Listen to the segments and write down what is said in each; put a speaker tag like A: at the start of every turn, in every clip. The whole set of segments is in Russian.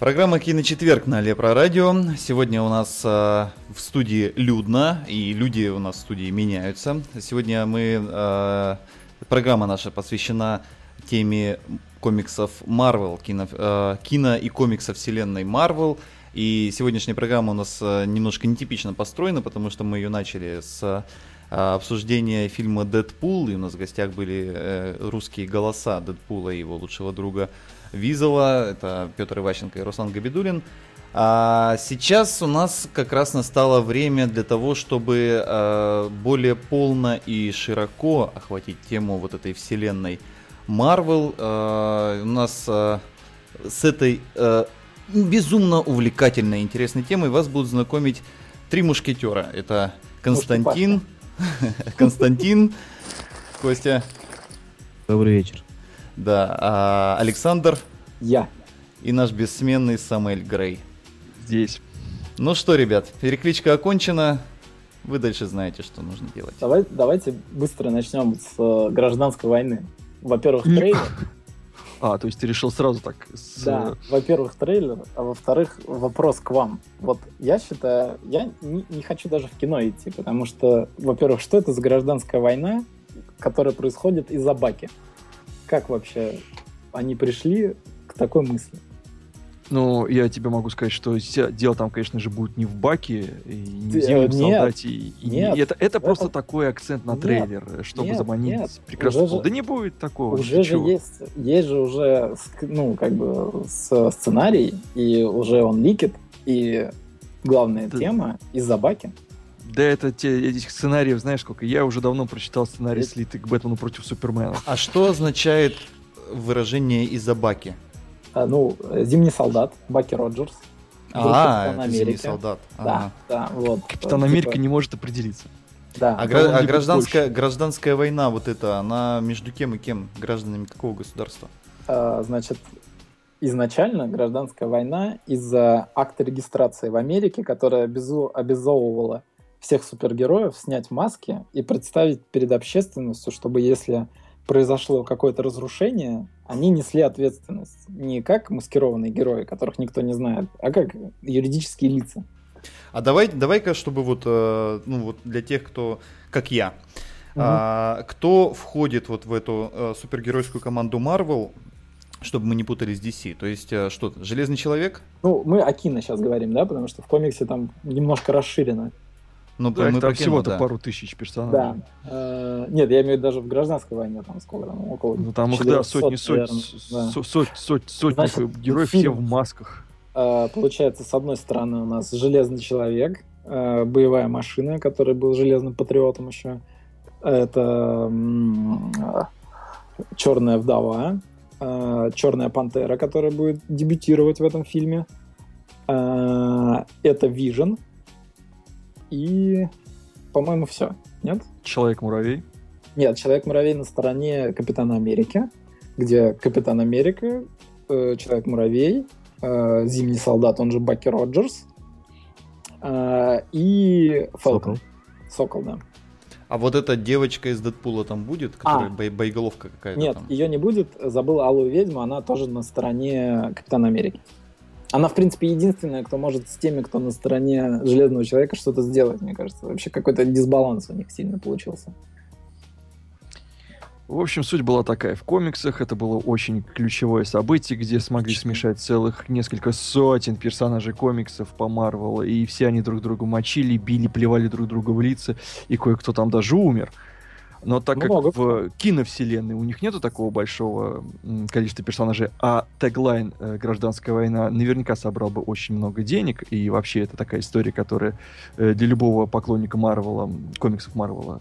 A: Программа «Киночетверг» на Лепро Радио. Сегодня у нас э, в студии людно, и люди у нас в студии меняются. Сегодня мы... Э, программа наша посвящена теме комиксов Marvel, кино, э, кино и комиксов вселенной Marvel. И сегодняшняя программа у нас э, немножко нетипично построена, потому что мы ее начали с э, обсуждения фильма «Дэдпул», и у нас в гостях были э, русские голоса Дэдпула и его лучшего друга Визела, это Петр Иващенко и Руслан Габидулин. А сейчас у нас как раз настало время для того, чтобы э, более полно и широко охватить тему вот этой вселенной Marvel. Э, у нас э, с этой э, безумно увлекательной, интересной темой вас будут знакомить три мушкетера. Это Константин, Константин, Костя.
B: Добрый вечер.
A: Да, а Александр.
C: Я.
A: И наш бессменный Самуэль Грей.
D: Здесь.
A: Ну что, ребят, перекличка окончена. Вы дальше знаете, что нужно делать.
C: Давай, давайте быстро начнем с э, гражданской войны. Во-первых, трейлер.
D: А, то есть ты решил сразу так? С...
C: Да, во-первых, трейлер, а во-вторых, вопрос к вам. Вот я считаю, я не, не хочу даже в кино идти, потому что, во-первых, что это за гражданская война, которая происходит из-за баки? Как вообще они пришли к такой мысли?
D: Ну, я тебе могу сказать, что дело там, конечно же, будет не в баке, и не в зимнем
C: нет,
D: солдате. И,
C: нет,
D: и это, это
C: это-
D: просто такой акцент на
C: Нет,
D: трейлер, чтобы
C: нет,
D: заманить
C: нет,
D: прекрасно.
C: же-
D: Да не будет такого.
C: Уже же
D: чего?
C: есть, есть же уже, ну, как бы, сценарий, и уже он ликит, и главная
D: Да.
C: тема из-за баки.
D: Да это те, этих сценариев, знаешь, сколько? Я уже давно прочитал сценарий
C: Это-
D: слитый к Бэтмену против Супермена.
A: А что означает выражение из-за баки?
C: А, ну, «Зимний солдат», Баки Роджерс.
A: А,
C: Капитана
A: это зимний солдат.
C: Да, да, вот.
D: Капитан
C: Э,
D: Америка
C: типа,
D: не может определиться.
C: Да,
A: А, гра- а гражданская, гражданская война, вот эта, она между кем и кем? Гражданами какого государства?
C: А, значит, изначально гражданская война из-за акта регистрации в Америке, которая обязу- обязовывала всех супергероев снять маски и представить перед общественностью, чтобы если произошло какое-то разрушение, они несли ответственность. Не как маскированные герои, которых никто не знает, а как юридические лица.
A: А давай, давай-ка, чтобы вот, э, ну вот для тех, кто, как я, а, кто входит вот в эту э, супергеройскую команду Marvel, чтобы мы не путались DC. То есть э, что, Железный Человек?
C: Ну, мы о кино сейчас говорим, да, потому что в комиксе там немножко расширено.
A: Ну,
D: Да,
A: мы
D: там
A: про
D: всего-то
A: да.
D: пару тысяч
C: Да.
D: персонажей.
C: Э, Нет, я имею в виду даже в гражданской войне, там сколько там, около
D: Ну там их, да,
C: 400,
D: сотни, сотни,
C: да.
D: со- сотни, сотни, сотни
C: Значит,
D: героев, все
C: фильм.
D: в масках.
C: Э, Получается, с одной стороны у нас Железный Человек, э, боевая машина, который был Железным Патриотом еще. Это Черная Вдова, э, Черная Пантера, которая будет дебютировать в этом фильме. Э, Это Вижен. И, по-моему, все. Нет?
D: Человек-муравей.
C: Нет, Человек-муравей на стороне Капитана Америки, где Капитан Америка, э, Человек-муравей, э, Зимний солдат, он же Баки Роджерс, э, и Фалкон. Сокол, да.
A: А вот эта девочка из Дэдпула там будет, которая бо- боеголовка какая-то
C: А. Нет,
A: там?
C: ее не будет. Забыл Алую ведьму, она тоже на стороне Капитана Америки. Она, в принципе, единственная, кто может с теми, кто на стороне Железного Человека, что-то сделать, мне кажется. Вообще какой-то дисбаланс у них сильно получился.
D: В общем, суть была такая. В комиксах это было очень ключевое событие, где смогли смешать целых несколько сотен персонажей комиксов по Марвелу, и все они друг друга мочили, били, плевали друг друга в лица, и кое-кто там даже умер. Но так
C: Много.
D: как в киновселенной у них нету такого большого количества персонажей, а теглайн э, «Гражданская война» наверняка собрал бы очень много денег, и вообще это такая история, которая э, для любого поклонника Марвела, комиксов Марвела,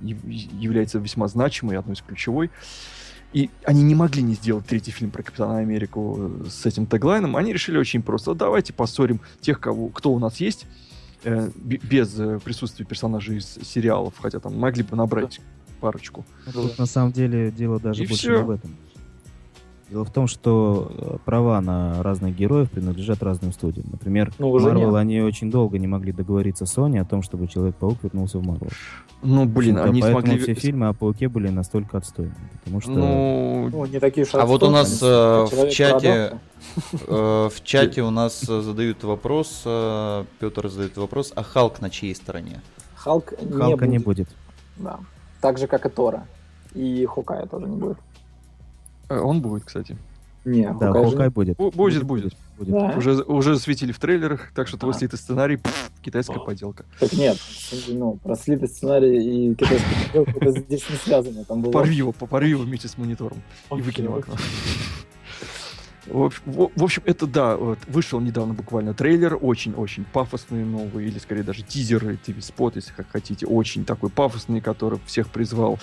D: яв- является весьма значимой, одной из ключевой. И они не могли не сделать третий фильм про Капитана Америку э, с этим теглайном. Они решили очень просто. Давайте поссорим тех, кого, кто у нас есть, э, бе- без присутствия персонажей из сериалов, хотя там могли бы набрать парочку.
B: Тут на самом деле дело даже
D: И
B: больше
D: всё.
B: не в этом. Дело в том, что э, права на разных героев принадлежат разным студиям. Например,
C: Ну,
B: Marvel,
C: нет.
B: они очень долго не могли договориться с Sony о том, чтобы Человек-паук вернулся в Marvel.
D: Ну, блин, они
B: поэтому
D: смогли...
B: все фильмы о Пауке были настолько отстойными. Потому что
D: Ну,
C: Ну, не такие уж
A: А вот у нас э, в чате э, в чате у нас э, задают вопрос, Петр задает вопрос, а Халк на чьей стороне?
C: Халк не
B: Халка не
C: будет. Да. Так же, как и Тора. И Хукая тоже не будет.
D: э, он будет, кстати.
C: Не,
B: Да,
C: Хукая же
B: Хокай
C: не-
B: будет.
D: Бу- Будет, будет.
B: будет.
C: Да.
D: Уже, уже светили в трейлерах, так что твой
C: А.
D: слитый сценарий пф, китайская поделка.
C: Так нет, ну, про слитый сценарий и китайский подделку это здесь не связано. Там было...
D: Порви его, порви его вместе с монитором и выкинь в окно. В общем, в- в общем, это да, вот, вышел недавно буквально трейлер, очень-очень пафосный новый, или скорее даже тизер, TV-спот, если как хотите, очень такой пафосный, который всех призвал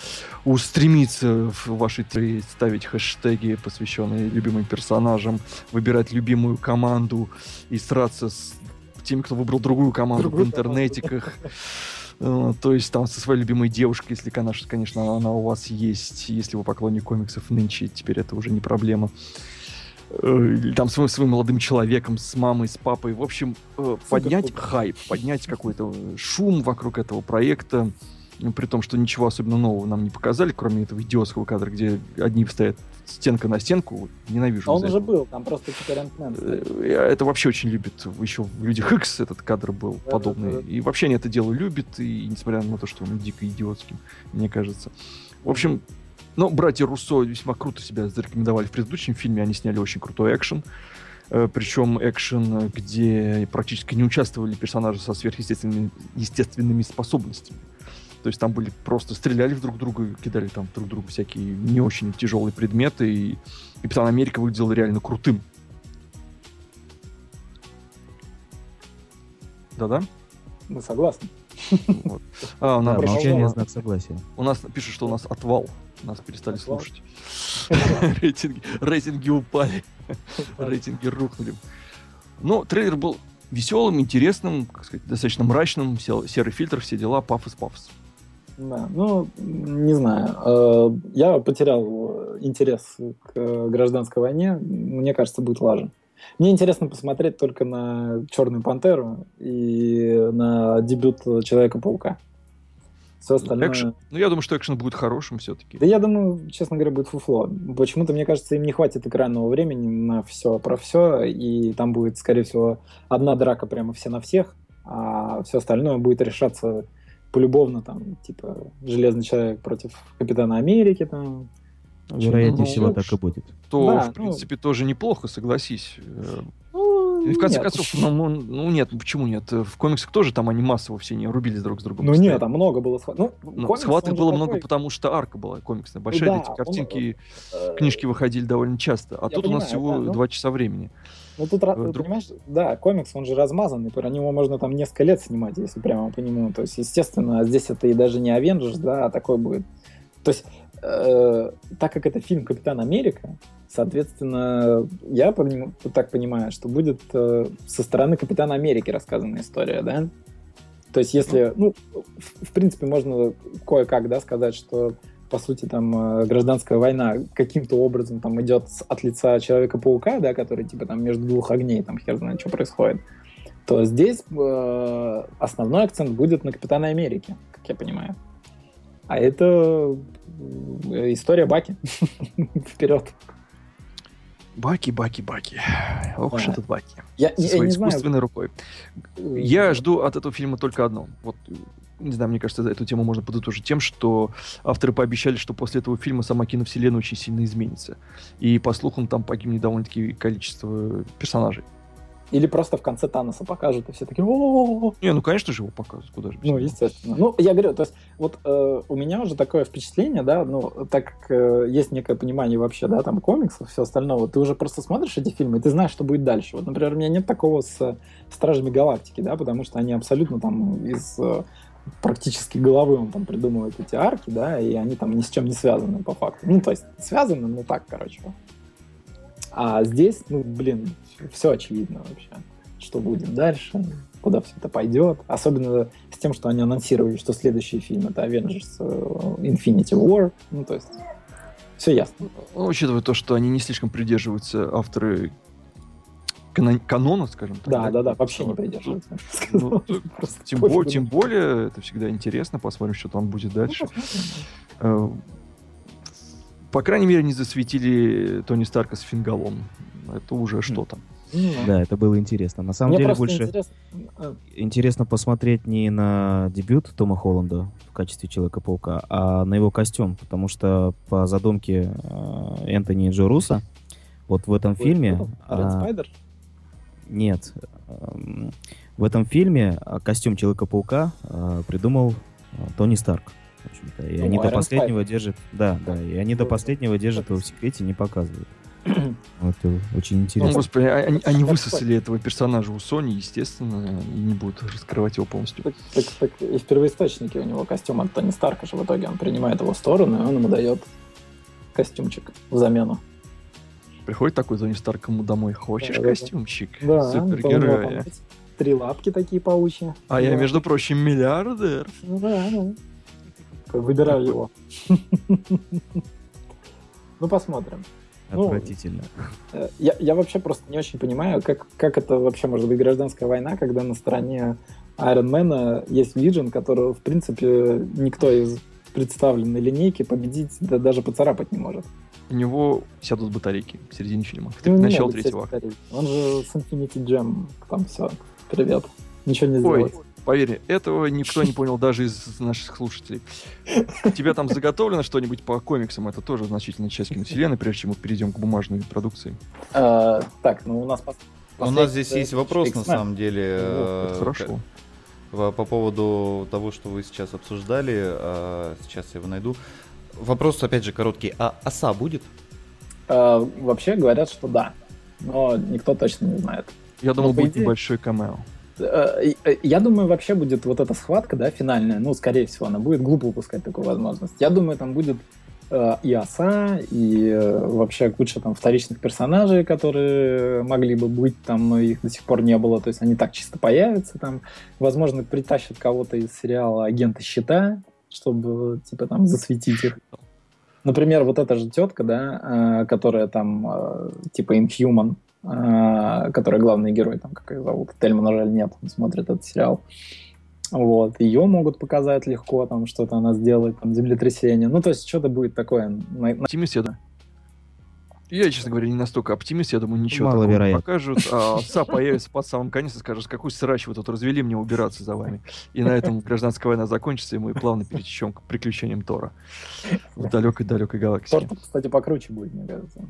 D: устремиться в ваши трейд, ставить хэштеги, посвященные любимым персонажам, выбирать любимую команду и сраться с теми, кто выбрал другую команду
C: Другую
D: в интернетиках. Э, То есть там со своей любимой девушкой, если, конечно, она у вас есть, если вы поклонник комиксов нынче, теперь это уже не проблема. Или Там своим, своим молодым человеком, с мамой, с папой. В общем, э, поднять хайп, поднять какой-то э, шум вокруг этого проекта. Ну, При том, что ничего особенно нового нам не показали, кроме этого идиотского кадра, где одни стоят стенка на стенку. Ненавижу.
C: А он уже был, там просто теперь стоит.
D: Э, Это вообще очень любит. Еще в Людях Икс этот кадр был
C: Да,
D: подобный.
C: да, да.
D: И вообще они это дело любят, и несмотря на то, что он дико идиотским, мне кажется. В общем, ну, братья Руссо весьма круто себя зарекомендовали в предыдущем фильме. Они сняли очень крутой экшен. Э, Причем экшен, где практически не участвовали персонажи со сверхъестественными естественными способностями. То есть там были просто стреляли в друг друга, кидали там друг другу всякие не очень тяжелые предметы, и Капитан Америка выглядел реально крутым. Да-да?
C: Мы согласны.
D: Вот. А, у, нас,
B: Да, молчание знак согласия.
D: у нас пишут, что у нас отвал. Нас перестали слушать. рейтинги, рейтинги упали. рейтинги рухнули. Но трейлер был веселым, интересным, как сказать, достаточно мрачным, серый фильтр, все дела, пафос, пафос.
C: Да, ну, не знаю. Э, Я потерял э, интерес к э, гражданской войне. Мне кажется, будет лажа. Мне интересно посмотреть только на Черную пантеру и на дебют Человека-паука. Все остальное.
D: Экшен. Ну, я думаю, что экшен будет хорошим все-таки.
C: Да я думаю, честно говоря, будет фуфло. Почему-то, мне кажется, им не хватит экранного времени на все про все, и там будет, скорее всего, одна драка прямо все на всех, а все остальное будет решаться полюбовно, там, типа, Железный Человек против Капитана Америки, там.
B: Вероятнее
D: ну,
B: всего,
C: ну,
B: так и будет.
D: То,
C: Да,
D: в
C: ну-
D: принципе, тоже неплохо, согласись.
C: Ну,
D: И в конце
C: нет.
D: концов, ну, ну, ну, нет, почему нет? В комиксах тоже там они массово все не рубились друг с другом.
C: Ну
D: постоянно.
C: нет, там много было схваток. Ну,
D: Ну,
C: комикс,
D: схваток
C: он
D: было
C: такой,
D: много, потому что арка была комиксная. Большая,
C: да,
D: эти
C: он,
D: картинки,
C: э,
D: книжки выходили довольно часто. А
C: я
D: тут у нас
C: понимаю,
D: всего
C: да, ну.
D: два часа времени.
C: Ну тут,
D: Э, друг-
C: понимаешь, да, комикс, он же размазанный, про него можно там несколько лет снимать, если прямо по нему. То есть, естественно, здесь это и даже не Avengers, да, а такой будет. То есть, так как это фильм Капитан Америка, соответственно, я по нему- так понимаю, что будет э, со стороны Капитана Америки рассказана история, да? То есть, если, ну, в, в принципе, можно кое-как, да, сказать, что по сути, там, э, гражданская война каким-то образом там идет от лица Человека-паука, да, который, типа, там, между двух огней, там, хер знает, что происходит, то здесь э, основной акцент будет на Капитана Америки, как я понимаю. А это э, история Баки. Вперед.
D: Баки, баки, баки. Ох уж
C: Да.
D: этот баки.
C: Я,
D: Со
C: я
D: своей
C: не знаю.
D: искусственной рукой.
C: э,
D: Я жду от этого фильма только одно. Вот, э, не знаю, мне кажется, эту тему можно подытожить тем, что авторы пообещали, что после этого фильма сама киновселенная очень сильно изменится. И, по слухам, там погибнет довольно-таки количество персонажей.
C: Или просто в конце Таноса покажут, и все такие «О-о-о-о».
D: Не, ну, конечно же, его показывают. Куда же
C: Ну, естественно. Ну, я говорю, то есть, вот э, у меня уже такое впечатление, да, ну, так как э, есть некое понимание вообще, да, там, комиксов, все остальное, ты уже просто смотришь эти фильмы, и ты знаешь, что будет дальше. Вот, например, у меня нет такого с э, Стражами Галактики, да, потому что они абсолютно там из э, практически головы он там придумывает эти арки, да, и они там ни с чем не связаны по факту. Ну, то есть, связаны, ну, так, короче. А здесь, ну, блин, все очевидно вообще, что будет дальше, куда все это пойдет. Особенно с тем, что они анонсировали, что следующий фильм это Avengers э, Infinity War. Ну, то есть, Все ясно.
D: Ну, учитывая то, что они не слишком придерживаются авторы канон- канона, скажем так.
C: Да, да, да, вообще не придерживаются.
D: Ну,
C: Просто
D: Тем,
C: пофигу.
D: бо- тем более, это всегда интересно, посмотрим, что там будет
C: Ну,
D: дальше.
C: посмотрим.
D: Э, По крайней мере, не засветили Тони Старка с фингалом. Это уже что-то.
C: Ну,
B: Да, это было интересно. На самом
C: Мне
B: деле больше
C: интересно, э,
B: интересно посмотреть не на дебют Тома Холланда в качестве Человека-паука, а на его костюм, потому что по задумке э, Энтони Джо Руссо, вот в этом фильме...
C: там? Ред
B: а,
C: Спайдер?
B: Нет. эм, В этом фильме а, костюм Человека-паука а, придумал а, Тони Старк. Общем-то. И
C: Ну,
B: они до
C: Iron
B: последнего держат... Да, да. И они до последнего держат его в секрете, не показывают. Вот, э, очень
D: Ну,
B: интересно.
D: господи, а- они, они высосали этого персонажа у Sony, естественно, и не будут раскрывать его полностью.
C: Так, так, так и в первоисточнике у него костюм от Тони Старка же в итоге он принимает его сторону, и он ему дает костюмчик в замену.
D: Приходит такой Тони Старк ему домой, хочешь
C: Да-да-да.
D: костюмчик?
C: Да,
D: Супергероя.
C: три лапки такие паучьи.
D: А я,
C: Да.
D: между прочим, миллиардер.
C: Ну да, да. Выбираю его. Ну, посмотрим. ну,
B: Отвратительно.
C: Э, Я, я вообще просто не очень понимаю, как, как это вообще может быть гражданская война, когда на стороне Айронмена есть Vision, которого, в принципе, никто из представленной линейки победить, да даже поцарапать не может.
D: У него сядут батарейки в середине фильма.
C: Ну,
D: начало третьего.
C: Он же с Infinity Gem, там все, привет. Ничего не
D: Ой,
C: сделать.
D: Поверь, этого никто не понял даже из наших слушателей. У тебя там заготовлено что-нибудь по комиксам? Это тоже значительная часть киновселенной, прежде чем мы перейдем к бумажной продукции.
C: А, так, ну у нас...
A: У нас здесь есть вопрос, на самом деле,
D: Ну, это
A: э,
D: хорошо.
A: по по поводу того, что вы сейчас обсуждали. а, Сейчас я его найду. Вопрос, опять же, короткий. А оса будет?
C: А, вообще говорят, что да, но никто точно не знает.
D: Я думал,
C: Ну,
D: будет
C: идее-
D: небольшой камео.
C: Э, э, Я думаю, вообще будет вот эта схватка, да, финальная, ну, скорее всего, она будет глупо упускать такую возможность. Я думаю, там будет э, и оса, и вообще куча там вторичных персонажей, которые могли бы быть там, но их до сих пор не было. То есть они так чисто появятся там. Возможно, притащат кого-то из сериала «Агенты щита», чтобы, типа, там, засветить их. Например, вот эта же тетка, да, которая там, типа, Inhuman, которая главный герой, там, как ее зовут, Тельма, жаль, нет, он смотрит этот сериал. Вот, ее могут показать легко, там, что-то она сделает, там, землетрясение. Ну, то есть, что-то будет такое.
D: Оптимист, я думаю. Я, честно говоря, не настолько оптимист, я думаю, ничего
B: Маловероятно.
D: такого не покажут. А отца появится под самым конец и скажет, какой срач вы тут развели, мне убираться за вами. И на этом гражданская война закончится, и мы плавно перетечем к приключениям Тора в далекой-далекой галактике.
C: Торт, кстати, покруче будет, мне кажется.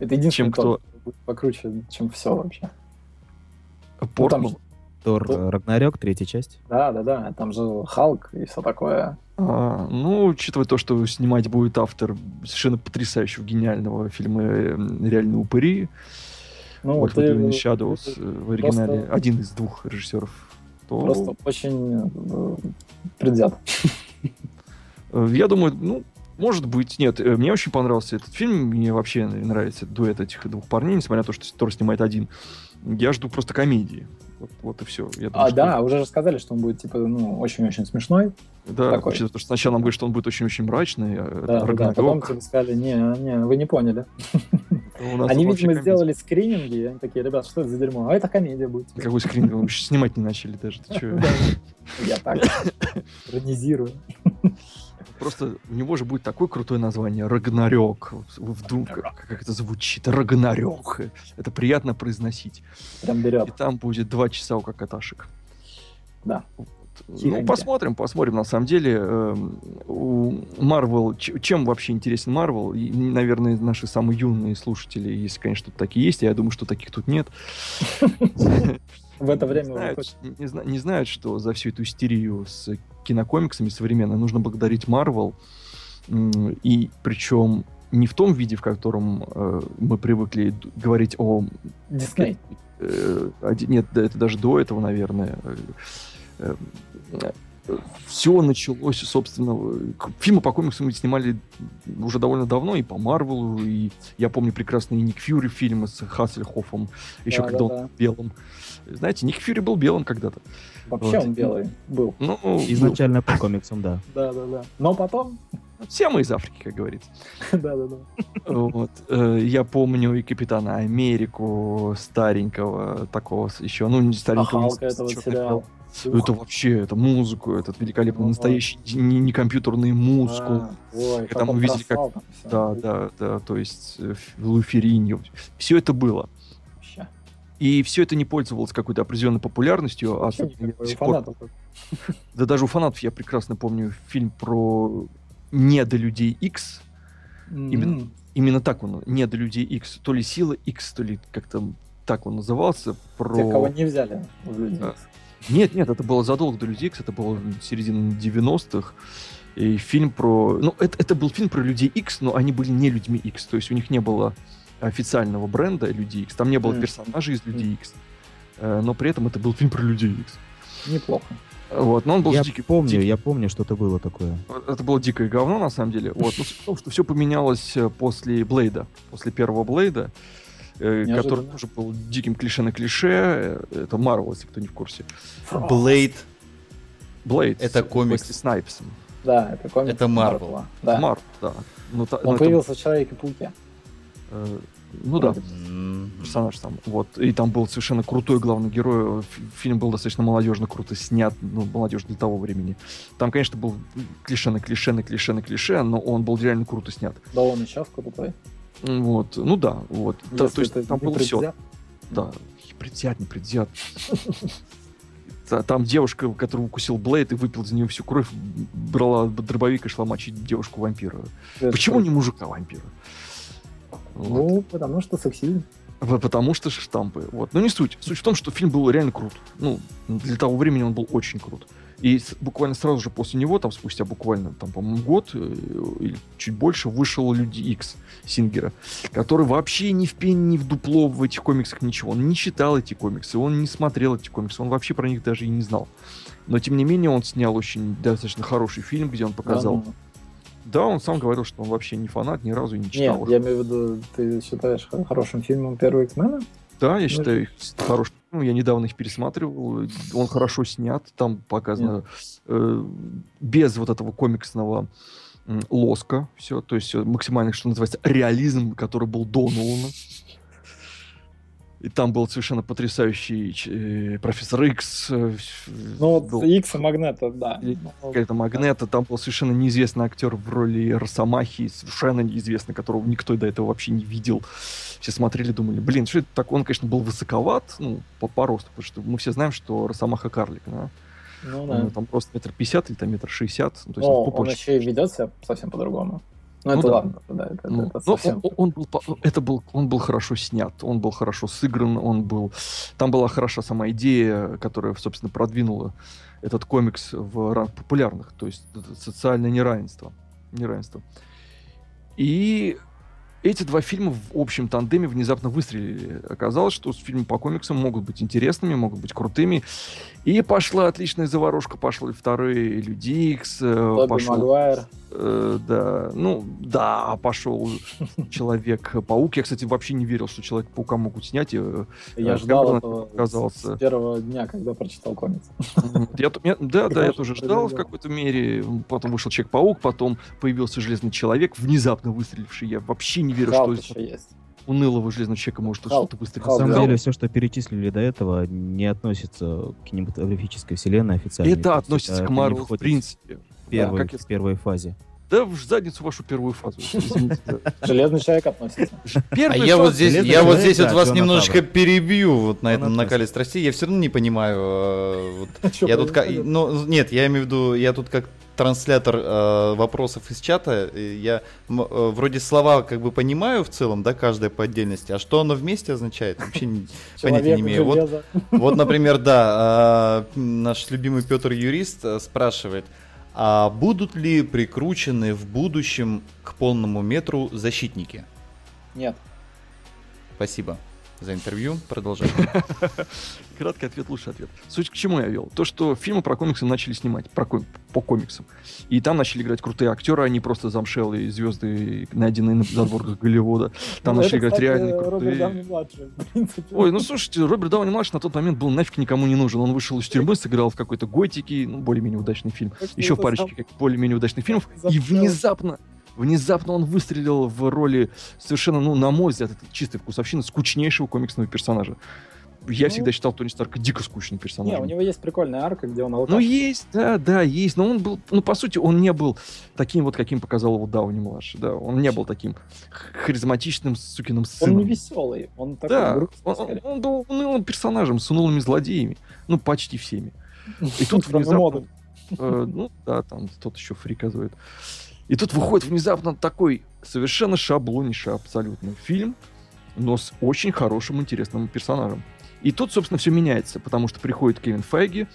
C: Это единственный
D: Чем кто?
C: Будет покруче, чем все вообще.
D: Портман.
C: Ну, там
B: Тор
C: Тор.
B: э, Рагнарёк, третья часть.
C: Да, да, да, там же Халк и все такое.
D: А, ну, учитывая то, что снимать будет автор совершенно потрясающего, гениального фильма э, «Реальные упыри»,
C: Ну,
D: вот
C: ты-
D: Shadows
C: ты
D: э, в оригинале,
C: просто-
D: один из двух режиссеров, то
C: Просто очень э, предвзят.
D: Я думаю, ну, может быть, нет. э, Мне очень понравился этот фильм. Мне вообще нравится дуэт этих двух парней, несмотря на то, что Тор снимает один. Я жду просто комедии. Вот, вот и все. Я думаю,
C: А,
D: что-
C: да, уже же сказали, что он будет, типа, ну, очень-очень смешной.
D: да,
C: такой.
D: то, что сначала нам говорят, что он будет очень-очень мрачный. а
C: Да, да, Потом тебе сказали, не, не, вы не поняли. Они, видимо, сделали скрининги, и они такие, ребят, что это за дерьмо? А это комедия будет.
D: Какой скрин? Вы еще снимать не начали даже. Ты.
C: Я так иронизирую.
D: Просто у него же будет такое крутое название Рагнарёк. Вдруг, как, как это звучит? Рагнарёк. Это приятно произносить.
C: Прям берет.
D: И там будет два часа у какаташек.
C: Да.
D: Ну, посмотрим, посмотрим. На самом деле, эм, у Marvel, чем вообще интересен? И, наверное, наши самые юные слушатели, если, конечно, тут такие есть, я думаю, что таких тут нет.
C: В это
D: Не
C: время
D: знают,
C: выходит.
D: не, зна- не знают, что за всю эту истерию с кинокомиксами современной нужно благодарить Marvel. М, И причем не в том виде, в котором э, мы привыкли говорить о
C: Дисней.
D: э, оди- нет, да, это даже до этого, наверное. Все началось, собственно, фильмы по комиксам снимали уже довольно давно, и по Марвелу, и я помню прекрасные Ник Фьюри фильмы с Хассельхофом, еще
C: Да,
D: когда
C: да,
D: он
C: да.
D: был белым. Знаете, Ник Фьюри был белым когда-то.
C: Вообще
D: Вот.
C: он белый был.
D: Ну,
B: Изначально по комиксам, да.
C: Да, да, да. Но потом
D: Все мы из Африки, как говорится.
C: Да-да-да.
D: Вот. э, Я помню и Капитана Америку старенького, такого еще, ну, не
C: А
D: старенького. не
C: Халка, это вот
D: Халк. Это вообще, это музыку, этот великолепный,
C: Ну,
D: настоящий, не, не компьютерный мускул.
C: А, Ой,
D: там
C: он
D: мы видели, как-. Да, да, да, то есть э, Лу Ферриньо. Все это было. И все это не пользовалось какой-то определенной популярностью. а до сих пор-. Да даже у фанатов я прекрасно помню фильм про недолюдей X. Именно-. Именно так он, недолюдей X. То ли сила X, то ли как-то так он назывался. Про...
C: Те, кого не взяли в люди.
D: Нет, нет, это было задолго до Людей Икс, это было середина 90-х. И фильм про... Ну, это, это был фильм про Людей X, но они были не людьми X. То есть у них не было официального бренда Людей X. Там не было персонажей из Людей X. Э, Но при этом это был фильм про Людей X.
C: Неплохо.
D: Вот, но он был
B: Я
D: дикий.
B: помню,
D: дикий.
B: я помню, что-то было такое.
D: Это было дикое говно, на самом деле. Вот. Том, что все поменялось э, после Блейда. После первого Блейда,
C: Неожиданно.
D: который тоже был диким клише на клише. Э, Это Марвел, если кто не в курсе.
A: Блейд.
D: Блейд.
A: Это
D: с
A: комикс.
D: Уэсли Снайпсом.
C: Да, это комикс.
A: Это.
C: Марвела. Да.
D: Марвел, да. Ну, та- ну,
C: Он
D: это,
C: появился в Человеке-пауке.
D: э, ну да,
A: М.
D: персонаж там. Вот. И там был совершенно крутой главный герой. Фи- Фильм был достаточно молодежно круто снят. Ну, молодежь для того времени. Там, конечно, был клише на клише на клише на клише, но он был реально круто снят.
C: Да он и сейчас крутой.
D: Вот. Ну да, вот. Да, то есть там было все. Да, предвзят, не предвзят. Та- Там девушка, которую укусил Блейд и выпил за нее всю кровь, брала дробовик и шла мочить девушку-вампира. Почему не мужика-вампира? Вот.
C: Ну, потому что сексизм.
D: Потому что штампы. Вот. Но не суть. Суть в том, что фильм был реально крут. Ну, для того времени он был очень крут. И с- буквально сразу же после него, там спустя буквально, там, по-моему, год э, или чуть больше, вышел Люди Икс Сингера, который вообще ни в пень, ни в дупло в этих комиксах ничего. Он не читал эти комиксы, он не смотрел эти комиксы, он вообще про них даже и не знал. Но, тем не менее, он снял очень достаточно хороший фильм, где он показал.
C: Да, ну.
D: Да, он сам говорил, что он вообще не фанат, ни разу и не читал.
C: Нет,
D: их.
C: я имею в виду, ты считаешь хо- хорошим фильмом первого X-мена?
D: Да, я
C: Ну,
D: считаю их хорошим. Ну, я недавно их пересматривал. Он хорошо снят. Там показано э, без вот этого комиксного лоска. Все, то есть э, максимально, что называется, реализм, который был до Нолана. И там был совершенно потрясающий э, профессор Икс. э,
C: Ну,
D: был
C: X и Магнета, да. Ну,
D: какая-то магнета. Там был совершенно неизвестный актер в роли Росомахи, совершенно неизвестный, которого никто до этого вообще не видел. Все смотрели, думали, блин, что это так? Он, конечно, был высоковат, ну, по, по росту, потому что мы все знаем, что Росомаха карлик, да?
C: Ну, да.
D: него там просто метр пятьдесят или там метр шестьдесят. Ну, то есть
C: Но
D: он
C: он еще и ведет себя совсем по-другому. Ну,
D: Ну
C: это
D: да.
C: ладно, да, это,
D: Ну,
C: это
D: но
C: совсем.
D: он, он был, ну, это был, он был хорошо снят, он был хорошо сыгран, он был, там была хороша сама идея, которая, собственно, продвинула этот комикс в ранг популярных, то есть социальное неравенство, неравенство. И эти два фильма в общем тандеме внезапно выстрелили. Оказалось, что фильмы по комиксам могут быть интересными, могут быть крутыми. И пошла отличная заварушка, пошли вторые Люди Икс, э,
C: Тоби
D: пошел
C: Магуайр.
D: Э, да, ну, да, пошел Человек-паук. Я, кстати, вообще не верил, что Человек-паука могут снять. и, э,
C: Я
D: э,
C: ждал этого
D: оказался.
C: с первого дня, когда прочитал комикс.
D: Я, т- я- да, да, я тоже ждал в какой-то мере. Потом вышел Человек-паук, потом появился Железный Человек, внезапно выстреливший. Я вообще не верю,
C: Халк
D: что
C: есть.
D: Унылого Железного Человека может что-то выстрелить.
B: На самом
C: да.
B: деле, все, что перечислили до этого, не относится к кинематографической вселенной официально.
D: Это относится к Марвелу в принципе.
B: Первой,
D: как я-
B: в первой фазе.
D: Да, в задницу вашу первую фазу. да.
C: Железный человек относится.
A: А я вот здесь, я вот здесь вот
B: да,
A: вас немножечко перебью вот на этом накале страстей. Я все равно не понимаю. э, Я тут ну нет, я имею в виду, я тут как транслятор э, вопросов из чата. Я э, вроде слова как бы понимаю в целом, да, каждая по отдельности, а что оно вместе означает, вообще понятия не имею. Вот, вот, например, да, э, наш любимый Петр юрист э, спрашивает, а будут ли прикручены в будущем к полному метру защитники?
C: Нет.
A: Спасибо. За интервью. Продолжай.
D: Краткий ответ, лучший ответ. Суть к чему я вел? То, что фильмы про комиксы начали снимать, про ком- по комиксам. И там начали играть крутые актеры, а не просто замшелые звезды, найденные на задворках Голливуда. Там
C: Ну,
D: начали
C: это,
D: играть
C: кстати,
D: реальные
C: Роберт
D: крутые...
C: Дауни-младший, в принципе.
D: Ой, ну слушайте, Роберт Дауни младший на тот момент был нафиг никому не нужен. Он вышел из тюрьмы, сыграл в какой-то Гойтике, ну, более-менее удачный фильм. Еще в
C: это
D: парочке
C: сам-
D: как более-менее удачных фильмов. И внезапно, внезапно он выстрелил в роли совершенно, ну, на мой взгляд, это чистая вкусовщина, скучнейшего комиксного персонажа. Я
C: Ну,
D: всегда считал Тони Старка дико скучным
C: Не,
D: персонажем.
C: у него есть прикольная арка, где он алкаш.
D: Ну, есть, да, да, есть. Но он был, ну, по сути, он не был таким вот, каким показал его Дауни младший. Да, он не был таким харизматичным сукиным
C: Он
D: сыном.
C: не веселый, он такой
D: Да,
C: грустный,
D: он,
C: скорее.
D: он был унылым персонажем с унылыми злодеями. Ну, почти всеми. И тут внезапно... э, ну, да, там тот еще фриказует. И тут выходит внезапно такой совершенно шаблоннейший абсолютно фильм, но с очень хорошим, интересным персонажем. И тут, собственно, все меняется, потому что приходит Кевин Файги,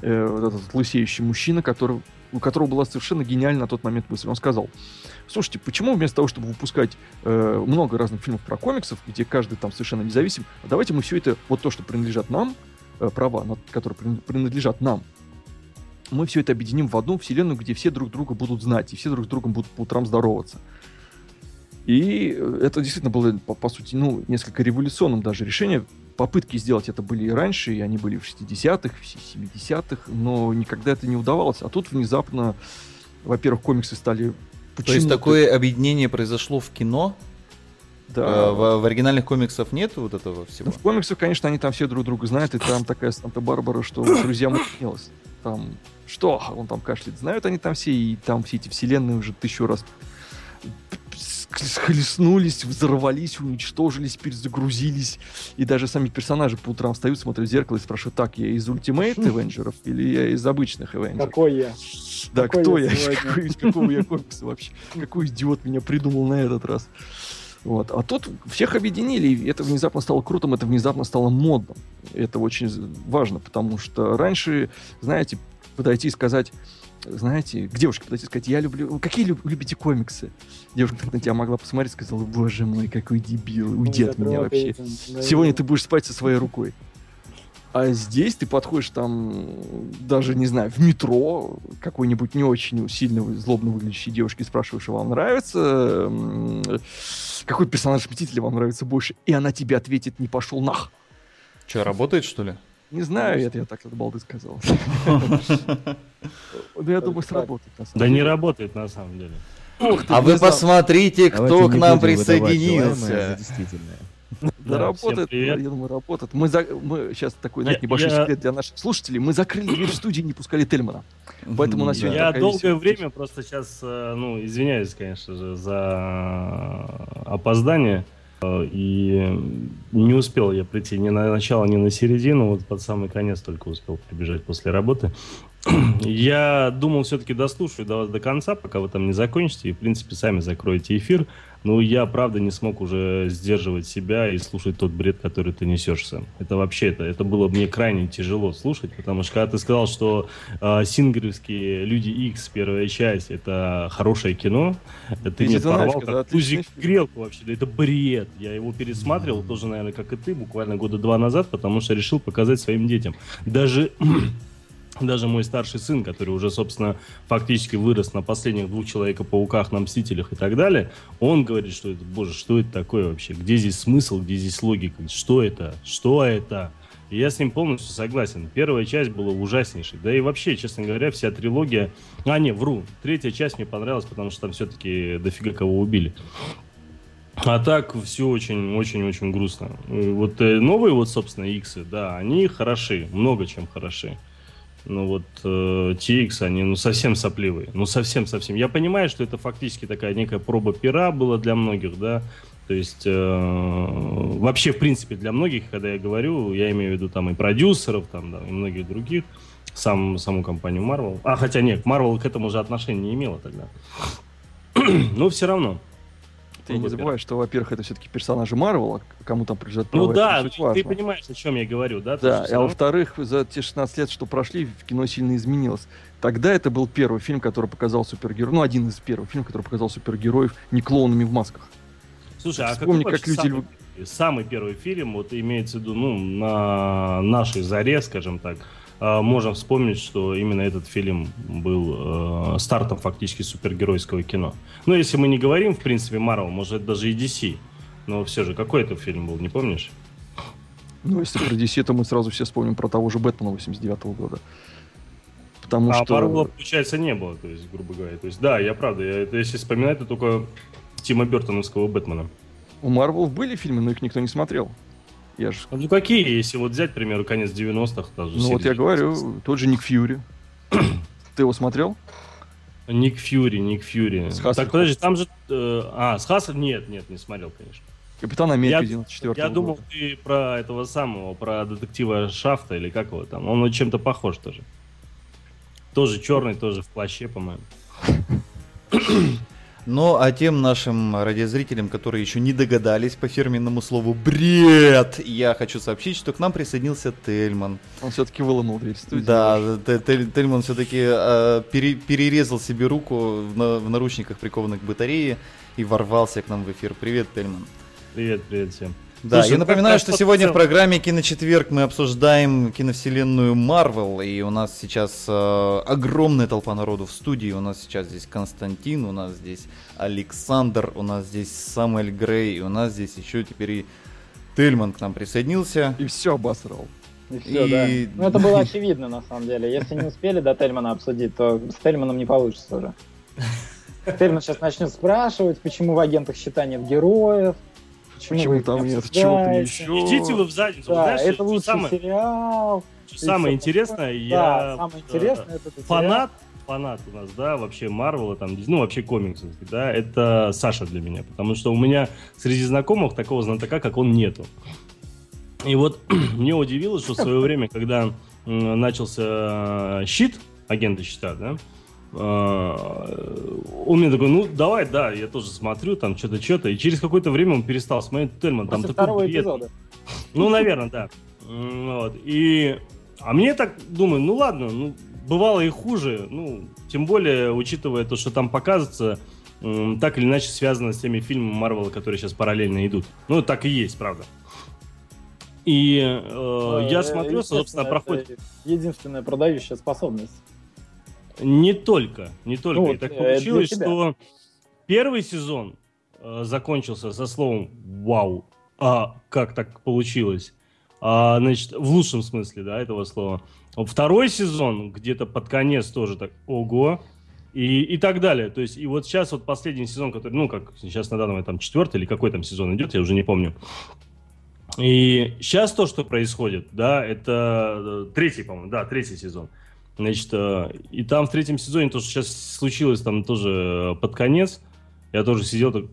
D: э, вот этот лысеющий мужчина, который, у которого была совершенно гениальна на тот момент мысль. Он сказал, слушайте, почему вместо того, чтобы выпускать э, много разных фильмов про комиксов, где каждый там совершенно независим, давайте мы все это, вот то, что принадлежат нам, э, права, на- которые прин- принадлежат нам, мы все это объединим в одну вселенную, где все друг друга будут знать, и все друг с другом будут по утрам здороваться. И э, это действительно было, по, по сути, ну, несколько революционным даже решение. Попытки сделать это были и раньше, и они были в 60-х, в 70-х, но никогда это не удавалось. А тут внезапно, во-первых, комиксы стали...
A: То есть такое объединение произошло в кино?
D: Да,
A: Э, В, в оригинальных комиксах нет вот этого всего?
D: Ну, в комиксах, конечно, они там все друг друга знают, и там такая Санта-Барбара, что друзьям снилось. Там что? Он там кашляет. Знают они там все, и там все эти вселенные уже тысячу раз схлестнулись, взорвались, уничтожились, перезагрузились. И даже сами персонажи по утрам встают, смотрят в зеркало и спрашивают, так, я из Ultimate Avengers или я из обычных Avengers?
C: Какой я?
D: Да,
C: какой
D: кто
C: я
D: я? Какой- Из какого я комикса вообще? Какой идиот меня придумал на этот раз? Вот. А тут всех объединили, и это внезапно стало крутым, это внезапно стало модным. Это очень важно, потому что раньше, знаете, подойти и сказать, знаете, к девушке подойти и сказать, я люблю... Какие люб- любите комиксы? Девушка на тебя могла посмотреть и сказала, боже мой, какой дебил, уйди от меня вообще. Сегодня ты будешь спать со своей рукой. А здесь ты подходишь там, даже, не знаю, в метро какой-нибудь не очень сильно злобно выглядящей девушке спрашиваешь, вам нравится, какой персонаж Мстителя вам нравится больше, и она тебе ответит, не пошел нах.
A: Что, работает, что ли?
D: Не знаю, это я так от балды сказал. Да я думаю, сработает. на самом
E: Да не работает на самом деле.
D: Ух ты,
A: А вы посмотрите, кто к нам присоединился.
B: действительное.
D: Да, работает, я думаю, работает. Мы, за- мы сейчас такой, знаете, небольшой
E: я-
D: секрет для наших слушателей. Мы закрыли дверь в студии и не пускали Тельмана. Поэтому у нас сегодня
E: Я долгое время просто сейчас, э, ну, извиняюсь, конечно же, за опоздание. э, И не успел я прийти ни на начало, ни на середину. Вот под самый конец только успел прибежать после работы. Я думал, все-таки дослушаю до вас до конца, пока вы там не закончите. И, в принципе, сами закроете эфир. Но я, правда, не смог уже сдерживать себя и слушать тот бред, который ты несешь сам. Это вообще, это, это было мне крайне тяжело слушать, потому что когда ты сказал, что э, сингеровские Люди X первая часть это хорошее кино, ты
D: Ведь
E: мне порвал
D: когда
E: как тузик грелку вообще. Да это бред. Я его пересматривал тоже, наверное, как и ты, буквально года два назад, потому что решил показать своим детям. Даже даже мой старший сын, который уже, собственно, фактически вырос на последних двух Человека-пауках, на Мстителях и так далее, он говорит, что это, боже, что это такое вообще? Где здесь смысл, где здесь логика? Что это? Что это? И я с ним полностью согласен. Первая часть была ужаснейшей. Да и вообще, честно говоря, вся трилогия... А, не, вру. Третья часть мне понравилась, потому что там все-таки дофига кого убили. А так все очень-очень-очень грустно. И Вот э, новые вот, собственно, иксы, да, они хороши, много чем хороши. Ну вот э, TX, они ну совсем сопливые, ну совсем-совсем. Я понимаю, что это фактически такая некая проба пера была для многих, да, то есть э, вообще, в принципе, для многих, когда я говорю, я имею в виду там и продюсеров, там, да, и многих других, сам, саму компанию Marvel. А, хотя нет, Marvel к этому же отношения не имела тогда. Но все равно.
D: Ты не забывай, что, во-первых, это все-таки персонажи Марвела, кому там принадлежат
E: Ну да, ты
D: важно.
E: понимаешь, о чем я говорю, да?
D: Да, а во-вторых, за те 16 лет, что прошли, в кино сильно изменилось. Тогда это был первый фильм, который показал супергероев, ну, один из первых фильмов, который показал супергероев не клоунами в масках.
E: Слушай, а
D: Вспомни,
E: какой
D: как люди...
E: самый, самый первый фильм, вот имеется в виду, ну, на нашей заре, скажем так, можем вспомнить, что именно этот фильм был э, стартом фактически супергеройского кино. Ну, если мы не говорим, в принципе, Марвел, может, даже и DC, но все же, какой это фильм был, не помнишь?
D: Ну, если про DC, то мы сразу все вспомним про того же Бэтмена 89 года. Потому
E: а
D: что...
E: Марвела, получается, не было, то есть, грубо говоря. То есть, да, я правда, я, это, если вспоминать, то только Тима Бертоновского Бэтмена.
D: У Марвел были фильмы, но их никто не смотрел. Я же...
E: Ну, какие, если вот взять, к примеру, конец 90-х, даже
D: Ну, вот я говорю, тот же Ник Фьюри. Ты его смотрел?
E: Ник Фьюри, Ник Фьюри.
D: С.
E: Так, подожди, там же... э, а, с Хассел? Нет, нет, не смотрел, конечно.
D: Капитан Америка
E: Я-
D: 94
E: Я думал, ты про этого самого, про детектива Шафта или как его там. Он чем-то похож тоже. Тоже черный, тоже в плаще, по-моему.
A: Ну, а тем нашим радиозрителям, которые еще не догадались по фирменному слову «бред», я хочу сообщить, что к нам присоединился Тельман.
D: Он все-таки выломал дверь студии.
A: Да, Тельман все-таки перерезал себе руку в, на- в наручниках, прикованных к батарее, и ворвался к нам в эфир. Привет, Тельман.
E: Привет, привет всем.
A: Да,
E: Слушай,
A: я напоминаю, что сегодня в программе Киночетверг мы обсуждаем киновселенную Марвел, и у нас сейчас э, огромная толпа народу в студии. У нас сейчас здесь Константин, у нас здесь Александр, у нас здесь Самуэль Грей, и у нас здесь еще теперь и Тельман к нам присоединился.
D: И все обосрал.
C: И все,
A: И-
C: да. Ну, это было очевидно, на самом деле. Если не успели до Тельмана обсудить, то с Тельманом не получится уже. Тельман сейчас начнет спрашивать, почему в агентах щита нет героев.
D: Почему
C: вы их
D: там
C: не
D: нет чего-то
C: обсуждаете.
D: еще?
E: Идите вы в задницу.
C: Да,
E: Знаешь,
C: это лучший
E: самое,
C: сериал.
E: самое интересное, я
C: Да, самое
E: э,
C: интересное это этот
E: фанат, фанат у нас, да, вообще Марвела, там, ну, вообще комиксов, да, это Саша для меня, потому что у меня среди знакомых такого знатока, как он, нету. И вот мне удивило, что в свое время, когда начался э, щит, агенты щита, да, он мне такой, ну, давай, да, я тоже смотрю, там, что-то, что-то, и через какое-то время он перестал смотреть Тельман, там
C: После
E: такой
C: второго
E: бред.
C: эпизода.
E: Ну, наверное, да. Вот. И... А мне так, думаю, ну ладно, ну, бывало и хуже, ну, тем более, учитывая то, что там показывается, так или иначе связано с теми фильмами Марвела, которые сейчас параллельно идут. Ну, так и есть, правда. И э, я
C: Э,
E: смотрю, собственно, проходит...
C: Единственная продающая способность.
E: Не только, не только.
C: Ну,
E: и так
C: э,
E: получилось, что первый сезон э, закончился со словом «Вау!» А как так получилось? А, значит, в лучшем смысле, да, этого слова. Второй сезон где-то под конец тоже так «Ого!» и, и так далее. То есть, и вот сейчас вот последний сезон, который, ну, как сейчас на данный момент там четвертый или какой там сезон идет, я уже не помню. И сейчас то, что происходит, да, это э, третий, по-моему, да, третий сезон. Значит, э, и там в третьем сезоне то, что сейчас случилось там тоже э, под конец, я тоже сидел так,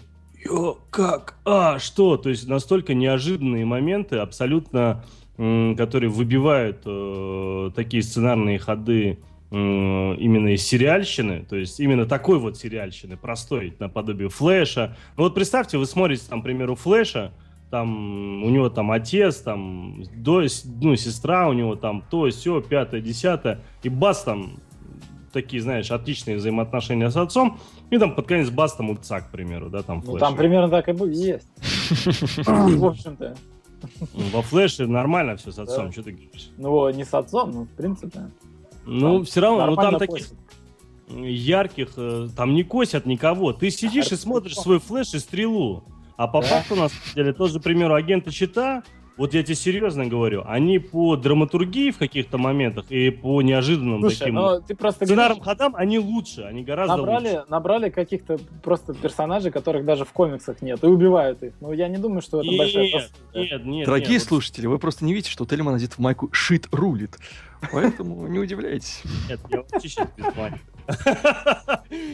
E: Ё, как? А, что? То есть настолько неожиданные моменты, абсолютно, которые выбивают э, такие сценарные ходы именно из сериальщины, то есть именно такой вот сериальщины, простой, наподобие Флэша. Ну вот представьте, вы смотрите, там, к примеру, Флэша, там у него там отец, там до, ну, сестра у него там то, все, пятое, десятое, и бас там такие, знаешь, отличные взаимоотношения с отцом, и там под конец бас там отца, к примеру, да, там
C: Ну,
E: Флэш.
C: там примерно так и будет. Есть. В общем-то.
E: Ну, Во Флэше нормально все с отцом, что ты говоришь?
C: Ну, не с отцом, ну, в принципе.
E: Ну, все равно, ну там таких
C: косит.
E: ярких, э, там не косят никого. Ты сидишь и смотришь свой флеш и стрелу. А по
C: Да.
E: факту, на самом деле, тоже, к примеру, агенты щита, вот я тебе серьезно говорю, они по драматургии в каких-то моментах и по неожиданным
C: Слушай,
E: таким
C: ну ты просто
E: сценарным
C: говоришь,
E: ходам, они лучше, они гораздо
C: набрали,
E: лучше.
C: набрали каких-то просто персонажей, которых даже в комиксах нет, и убивают их. Ну, я не думаю, что это большая
E: Нет, нет, нет.
D: Дорогие
E: нет, вот
D: слушатели, вы просто не видите, что Тельман одет в майку «Щит рулит». Поэтому не удивляйтесь.
E: Нет, я вообще сейчас без майки.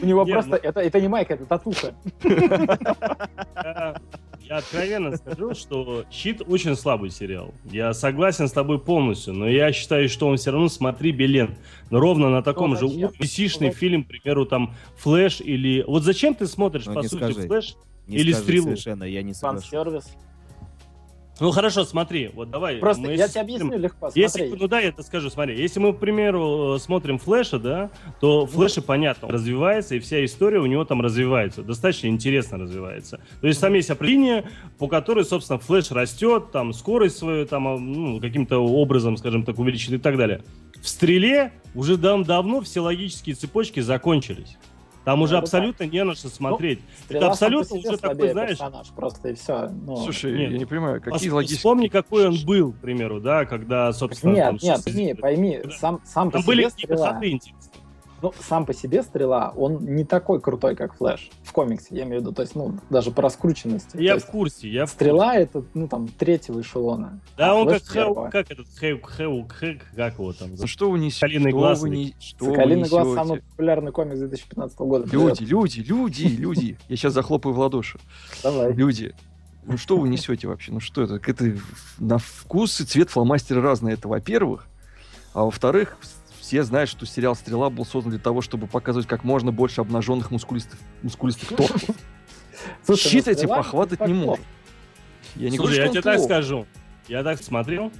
C: У него
E: Нет,
C: просто...
E: ну-
C: Это, это не майка, это татуха.
E: Я, я откровенно скажу, что «Щит» очень слабый сериал. Я согласен с тобой полностью, но я считаю, что он все равно смотрибелен. Но ровно на таком же
C: зачем?
E: уровне фильм, к примеру, там «Флэш» или... Вот зачем ты смотришь,
B: Ну,
E: по сути,
B: скажи.
E: «Флэш»?
B: Не
E: Или
B: скажи
E: стрелу.
B: совершенно, я не соглашусь.
E: Ну хорошо, смотри, вот давай.
C: Просто
E: мы
C: я
E: с-
C: тебе объясню легко.
E: Если,
C: Смотри,
E: ну да, я это скажу, смотри, если мы, к примеру, э, смотрим Флэша, да, то Флэша, понятно, он развивается, и вся история у него там развивается, достаточно интересно развивается. То есть там есть определение, по которой, собственно, Флэш растет, там скорость свою там, а, ну, каким-то образом, скажем так, увеличит и так далее. В Стреле уже дав- давно все логические цепочки закончились. Там уже
C: Ну, это
E: абсолютно не на что смотреть.
C: Стрела сам
E: абсолютно уже такой, знаешь-
C: персонаж, просто и все. Ну,
D: Слушай,
E: нет.
D: я не понимаю, какие
E: Пос-
D: логические...
E: Вспомни, какой он был, к примеру, да, когда, собственно... там
C: нет, нет,
E: всё-
C: пойми, пойми,
E: Да.
C: сам, сам
E: Там были
C: себе
E: какие-то
C: стрела.
E: ходы интересные.
C: Ну, сам по себе стрела, он не такой крутой, как Флэш. В комиксе, я имею в виду. То есть, ну, даже по раскрученности.
E: Я
C: То
E: в курсе, я в
C: Стрела это, ну, там, третьего эшелона.
E: Да,
C: а
E: он
C: Флэш
E: как Хэу,
C: первого.
E: как этот Хэу, Хэу, Хэк, как его там?
D: Ну что вы несете?
E: Соколиный глаз
D: вы
E: или-
D: не- что вы
C: Соколиный глаз самый популярный комикс 2015 года.
D: Люди, люди, люди, люди. Я сейчас захлопаю в ладоши.
C: Давай.
D: Люди. Ну что вы несете вообще? Ну что это? Это на вкус и цвет фломастера разные. Это во-первых. А во-вторых, все знают, что сериал «Стрела» был создан для того, чтобы показывать как можно больше обнаженных мускулистых, мускулистых торсов.
C: Слушай, ну,
D: Щит эти похватать
C: не
D: может. Я не
E: Слушай, я
D: говорю,
E: тебе
D: что он
E: так скажу. Я так смотрел.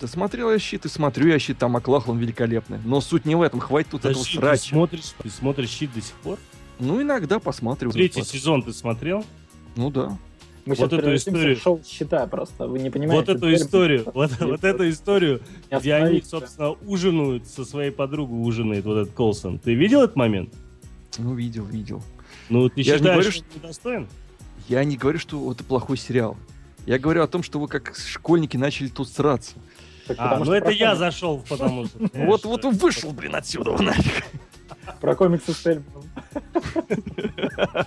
D: Ты смотрел я щит и смотрю я щит, там Маклахлан великолепный. Но суть не в этом, хватит тут этого
E: Подожди, ты
D: срача.
E: смотришь, ты смотришь щит до сих пор?
D: Ну, иногда посматриваю.
E: Третий сезон ты смотрел?
D: Ну да.
C: Мы
E: Вот эту историю.
C: шоу счета просто. Вы не понимаете.
E: Вот эту историю, вот, вот эту историю, где они, собственно, ужинают со своей подругой, ужинает вот этот Колсон. Ты видел этот момент?
D: Ну, видел, видел.
E: Ну, ты
D: Я же не
E: считаешь,
D: говорю,
E: что он недостоин?
D: Я не говорю, что это плохой сериал. Я говорю о том, что вы как школьники начали тут сраться.
C: Так
E: А, ну это я зашел, потому что...
D: Вот, вот вышел, блин, отсюда, нафиг.
C: Про комиксы с Тельманом.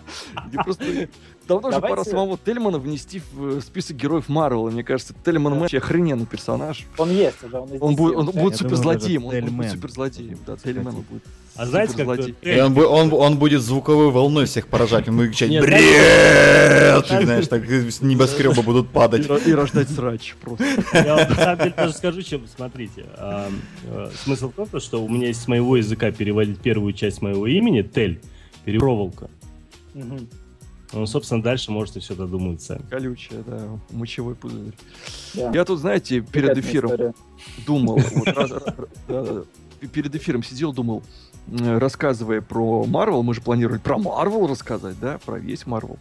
D: Давно же
C: Давайте-
D: пора самого Тельмана внести в э, список героев Марвела. Мне кажется, Тельман вообще охрененный персонаж.
C: Он есть уже, он
D: Он будет, он
C: уже.
D: будет суперзлодеем, он, он будет суперзлодеем. Да. Тельман будет.
E: А знаете, как...
A: И он, он, он будет звуковой волной всех поражать. Он будет кричать «Бред!» И, знаешь, так с небоскреба будут падать.
D: и рождать срач просто.
E: Я вам на самом деле даже скажу, чем, смотрите. а, э, смысл в том, то, что у меня есть с моего языка переводить первую часть моего имени, Тель, перепроволока.
C: Мгм.
E: Ну, собственно, дальше можете все додумать сами.
D: Колючая, да, мочевой пузырь.
C: Да.
D: Я тут, знаете, перед
C: Приятная
D: эфиром
C: история.
D: думал, вот, раз- раз- да, да, перед эфиром сидел, думал, рассказывая про Марвел, мы же планировали про Марвел рассказать, да, про весь Марвел.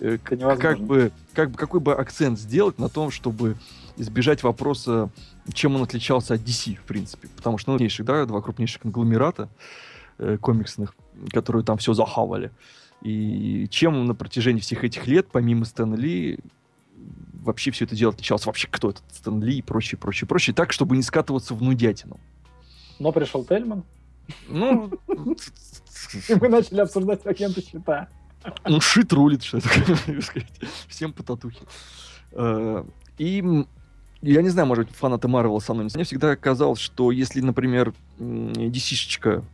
D: Э. Как бы, как бы, какой бы акцент сделать на том, чтобы избежать вопроса, чем он отличался от DC, в принципе. Потому что, ну, да, два крупнейших конгломерата э, комиксных, которые там все захавали. И чем на протяжении всех этих лет, помимо Стэна Ли, вообще все это дело отличалось? Вообще, кто этот Стэн Ли и прочее, прочее, прочее. Так, чтобы не скатываться в нудятину.
C: Но пришел Тельман,
D: Ну,
C: и мы начали обсуждать агента счета.
D: ну, шит рулит, что это сказать. Всем по татухе. Э, И я не знаю, может быть, фанаты Марвела со мной. не- Мне всегда казалось, что если, например, DC-шечка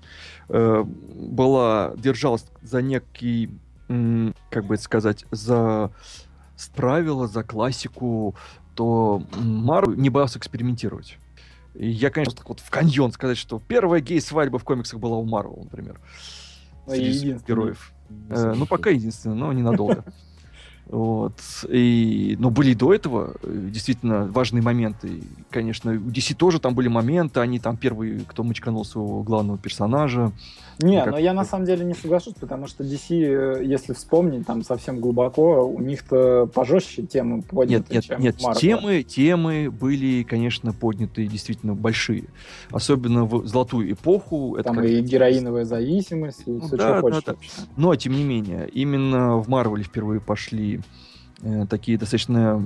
D: была, держалась за некий, как бы это сказать, за правила, за классику, то Марвел не боялся экспериментировать. И я, конечно, так вот в каньон сказать, что первая гей-свадьба в комиксах была у Марвел, например.
C: И
D: Среди
C: единственная.
D: героев. Э, ну, пока единственное, но ненадолго. Вот. И, но были и до этого э, действительно важные моменты. И, конечно, у DC тоже там были моменты. Они там первые, кто мочканул своего главного персонажа.
C: Не,
D: Как-
C: но я на самом деле не соглашусь, потому что DC, э, если вспомнить, там совсем глубоко, у них-то пожестче темы подняты,
D: Нет, нет,
C: чем
D: нет.
C: Marvel.
D: Темы, темы были, конечно, подняты действительно большие. Особенно в золотую эпоху. Это
C: Там
D: как-
C: и героиновая зависимость, и
D: Ну
C: все,
D: да,
C: что хочешь.
D: да, да. Но, тем не менее, именно в Марвеле впервые пошли э, такие достаточно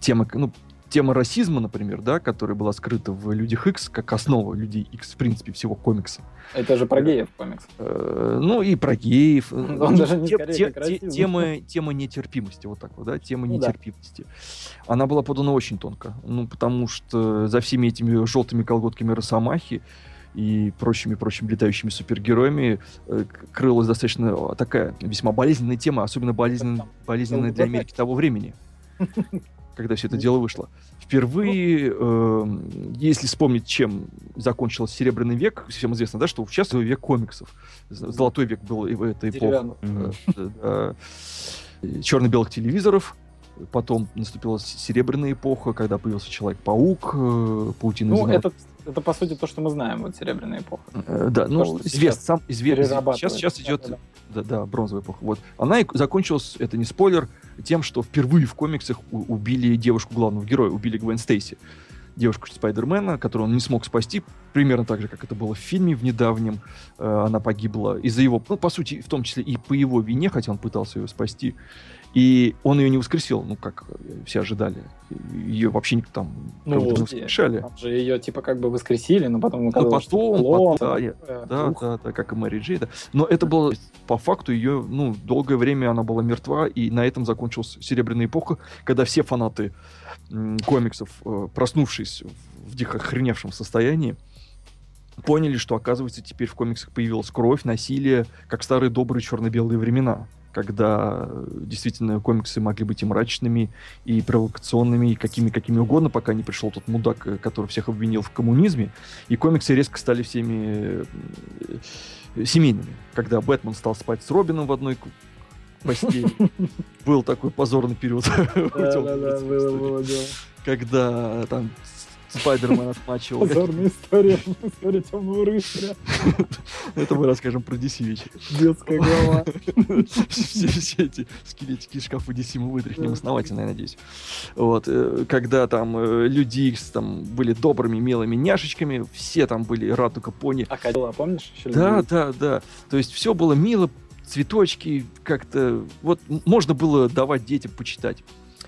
D: темы, ну, тема расизма, например, да, которая была скрыта в Людях X, как основа Людей X, в принципе, всего комикса.
C: Это же про геев комикс.
D: Э, ну, и про геев. э,
C: Он даже не
D: те- те- те- темы, тема нетерпимости, вот так вот, да, тема
C: Ну да.
D: нетерпимости. Она была подана очень тонко, ну, потому что за всеми этими желтыми колготками Росомахи и прочими-прочими летающими супергероями э, крылась достаточно э, такая весьма болезненная тема, особенно болезнен- болезненная для. Америки того времени, когда все это дело вышло. Впервые, э, если вспомнить, чем закончился Серебряный век, всем известно, да, что сейчас век комиксов. Золотой век был в этой эпохе
C: Деревянный.
B: Мгм.
D: черно-белых телевизоров, Потом наступила серебряная эпоха, когда появился Человек-паук, э, Паутина
C: Ну, это, это, по сути, то, что мы знаем, вот Серебряная эпоха.
D: Э, да, ну,
C: что
D: извест,
C: сейчас
D: сам известный. Сейчас, сейчас идет,
C: Да,
D: да, да, бронзовая эпоха. Вот. Она и закончилась, это не спойлер, тем, что впервые в комиксах убили девушку главного героя, убили Гвен Стейси. Девушку Спайдермена, которую он не смог спасти, примерно так же, как это было в фильме в недавнем. Э, она погибла из-за его, ну, по сути, в том числе и по его вине, хотя он пытался ее спасти. И он ее не воскресил, ну, как э, все ожидали. Ее вообще никто там
C: Ну,
D: будто не
C: вот,
D: воскрешали.
C: Там же ее, типа, как бы воскресили, но потом
D: Ну, потом,
C: клон,
D: потом, да,
C: такое.
D: Да, да, да, как и Мэри Джей, да. Но это было, по факту, ее, ну, долгое время она была мертва, и на этом закончилась Серебряная эпоха, когда все фанаты м, комиксов, э, проснувшись в, в дико охреневшем состоянии, поняли, что, оказывается, теперь в комиксах появилась кровь, насилие, как старые добрые черно-белые времена, когда действительно комиксы могли быть и мрачными, и провокационными, и какими какими угодно, пока не пришел тот мудак, э, который всех обвинил в коммунизме, и комиксы резко стали всеми э, семейными. Когда Бэтмен стал спать с Робином в одной постели. Был такой позорный период. в
C: Да,
D: «Тёмном
C: да, да,
D: рыцаре
C: было,
D: истории.
C: было дело.
D: Когда там Спайдермен отмачивал.
C: Позорная история, история темного рыцаря,
D: Это мы расскажем про DC вечер.
C: детская глава.
D: все, эти скелетики из шкафа DC мы вытряхнем основательно, я надеюсь. Вот, э, когда там э, люди там были добрыми, милыми няшечками, все там были Ратука Пони.
C: А Кадила, помнишь?
D: Да, да, да. То есть все было мило, цветочки, как-то... Вот можно было давать детям почитать.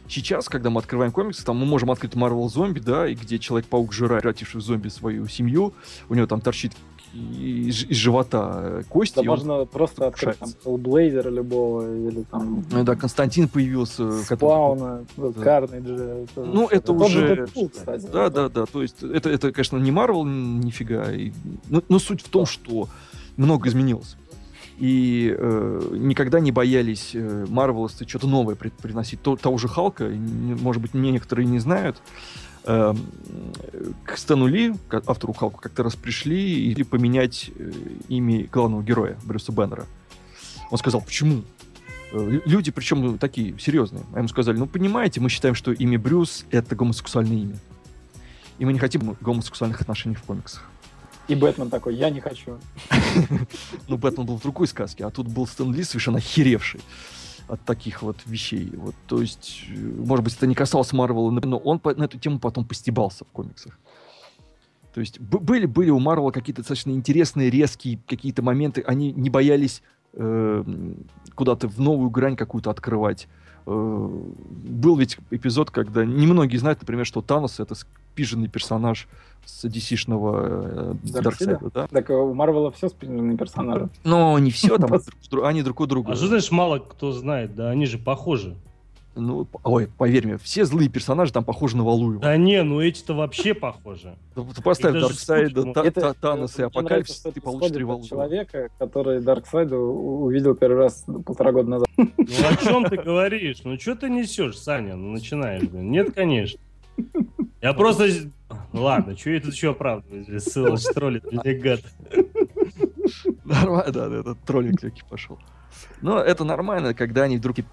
D: Сейчас, когда мы открываем комиксы, там мы можем открыть Marvel Зомби, да, и где Человек-паук жирает, превративший в зомби свою семью, у него там торчит из, из живота э, кость.
C: Да
D: и он-
C: можно просто открыть там. Hellblazer любого, или там
D: Ну да, Константин появился. который-
C: Спауна, вот,
D: да. Ну, это
C: тоже
D: уже...
C: Дэдпул, кстати.
D: Да, да, да. То есть это, это конечно, не Марвел нифига. И- Но, но суть в том, что много изменилось. И э, никогда не боялись э, марвеловцы что-то новое при- приносить. То- того же Халка, может быть, мне некоторые не знают, э, к Стэну Ли, к автору Халку, как-то раз пришли и поменять э, имя главного героя, Брюса Беннера. Он сказал, почему? Э, лю- Люди, причем такие серьезные, а ему сказали, ну, понимаете, мы считаем, что имя Брюс — это гомосексуальное имя. И мы не хотим гомосексуальных отношений в комиксах.
C: И Бэтмен такой, я не хочу.
D: Ну, Бэтмен был в другой сказке, а тут был Стэн Ли совершенно охеревший от таких вот вещей. Вот, то есть, э, может быть, это не касалось Марвела, но он на эту тему потом постебался в комиксах. То есть были, были у Марвела какие-то достаточно интересные, резкие какие-то моменты. Они не боялись э, куда-то в новую грань какую-то открывать. Э, был ведь эпизод, когда немногие знают, например, что Танос это спиженный персонаж с DC-шного э,
C: Дарксайда?
D: Да?
C: Так э, у Марвела все спинные персонажи.
D: Но не все, там они друг у друга.
E: А что значит мало кто знает? Да они же похожи.
D: Ну, ой, поверь мне, все злые персонажи там похожи на Валуева.
E: Да не, ну эти-то вообще похожи.
D: Ты поставь Дарксайда, Танос и Апокалипсис, ты получишь три Валуева.
C: человека, который Дарксайда увидел первый раз полтора года назад.
E: Ну о чем ты говоришь? Ну что ты несешь, Саня? Ну начинаешь, блин. Нет, конечно. Я просто... Ладно, что я тут еще оправдываюсь? Ссылочь троллит, мне гад.
D: Нормально, да, да, этот троллинг легкий пошел. Но это нормально, когда они вдруг и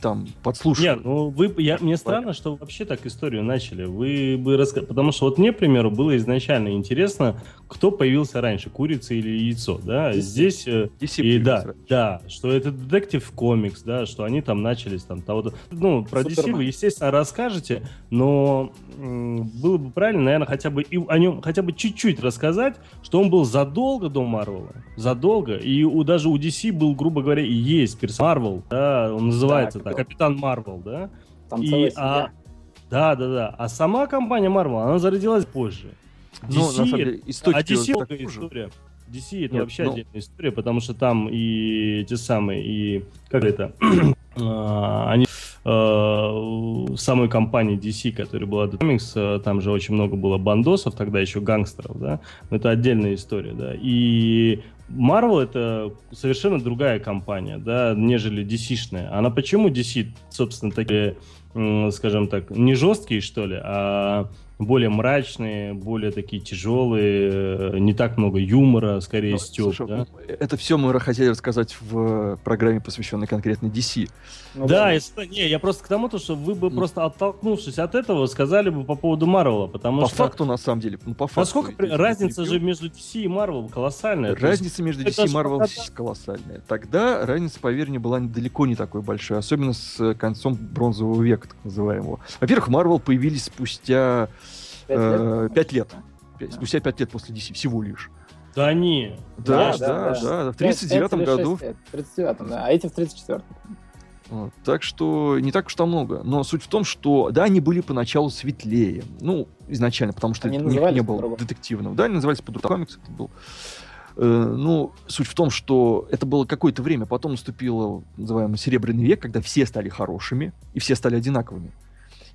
D: там подслушивают.
E: Нет, ну вы, я, мне странно, что вы вообще так историю начали. Вы бы раска... Потому что вот мне, к примеру, было изначально интересно, кто появился раньше, курица или яйцо, да? Здесь... э,
D: DC
E: И да, да, что это детектив комикс, да, что они там начались там того Ну, про DC
C: Супермен.
E: вы, естественно, расскажете, но м, было бы правильно, наверное, хотя бы и о нем хотя бы чуть-чуть рассказать, что он был задолго до Марвела, задолго, и у, даже у DC был, грубо говоря, и есть персонаж Марвел, да, он называется
C: Да,
E: так? Капитан Марвел, да,
C: Там
E: и,
C: целая
E: а,
C: семья.
E: да, да, да, а сама компания Марвел, она зародилась позже.
D: Ну, на самом деле, истоки
E: А DC
D: же.
E: история. DC это
D: Нет,
E: вообще
D: ну-
E: отдельная история, потому что там и те самые, и как это, а, они э, в самой компании DC, которая была Comics, э, там же очень много было бандосов, тогда еще гангстеров, да, но это отдельная история, да, и Marvel это совершенно другая компания, да, нежели DC-шная. Она почему DC, собственно, такие, скажем так, не жесткие, что ли, а более мрачные, более такие тяжелые, э, не так много юмора, скорее
D: Ну,
E: стёб,
D: слушай,
E: да?
D: Это все мы хотели рассказать в программе, посвященной конкретно DC.
C: Ну
E: да, если- не, я просто к тому, то, что вы бы
D: М.
E: просто оттолкнувшись от этого, сказали бы по поводу Марвела, потому
D: по
E: что...
D: факту, на самом деле, ну, по факту.
E: Насколько при- разница же между DC и Marvel колоссальная.
D: Разница между
E: это
D: DC и
E: тогда-
D: колоссальная. Тогда разница, поверь мне, была далеко не такой большой, особенно с э, концом бронзового века, так называемого. Во-первых, Marvel появились спустя
C: Пять
D: э,
C: лет?
D: пять лет. Пять- Спустя пять лет после DC, всего лишь.
E: Да не.
D: Да,
E: Да,
D: да,
C: да,
D: да. В
C: Пять-
D: 39
C: пять или
D: году.
C: шесть лет. В 39 да, а эти в 34
D: Вот, Так что не так уж там много. Но суть в том, что да, они были поначалу светлее. Ну, изначально, потому что
C: Они
D: у них не было
C: по-другому.
D: детективного. Да, они назывались по-другому. Комикс это был. Э, ну, суть в том, что это было какое-то время. Потом наступило, называемый Серебряный век, когда все стали хорошими и все стали одинаковыми.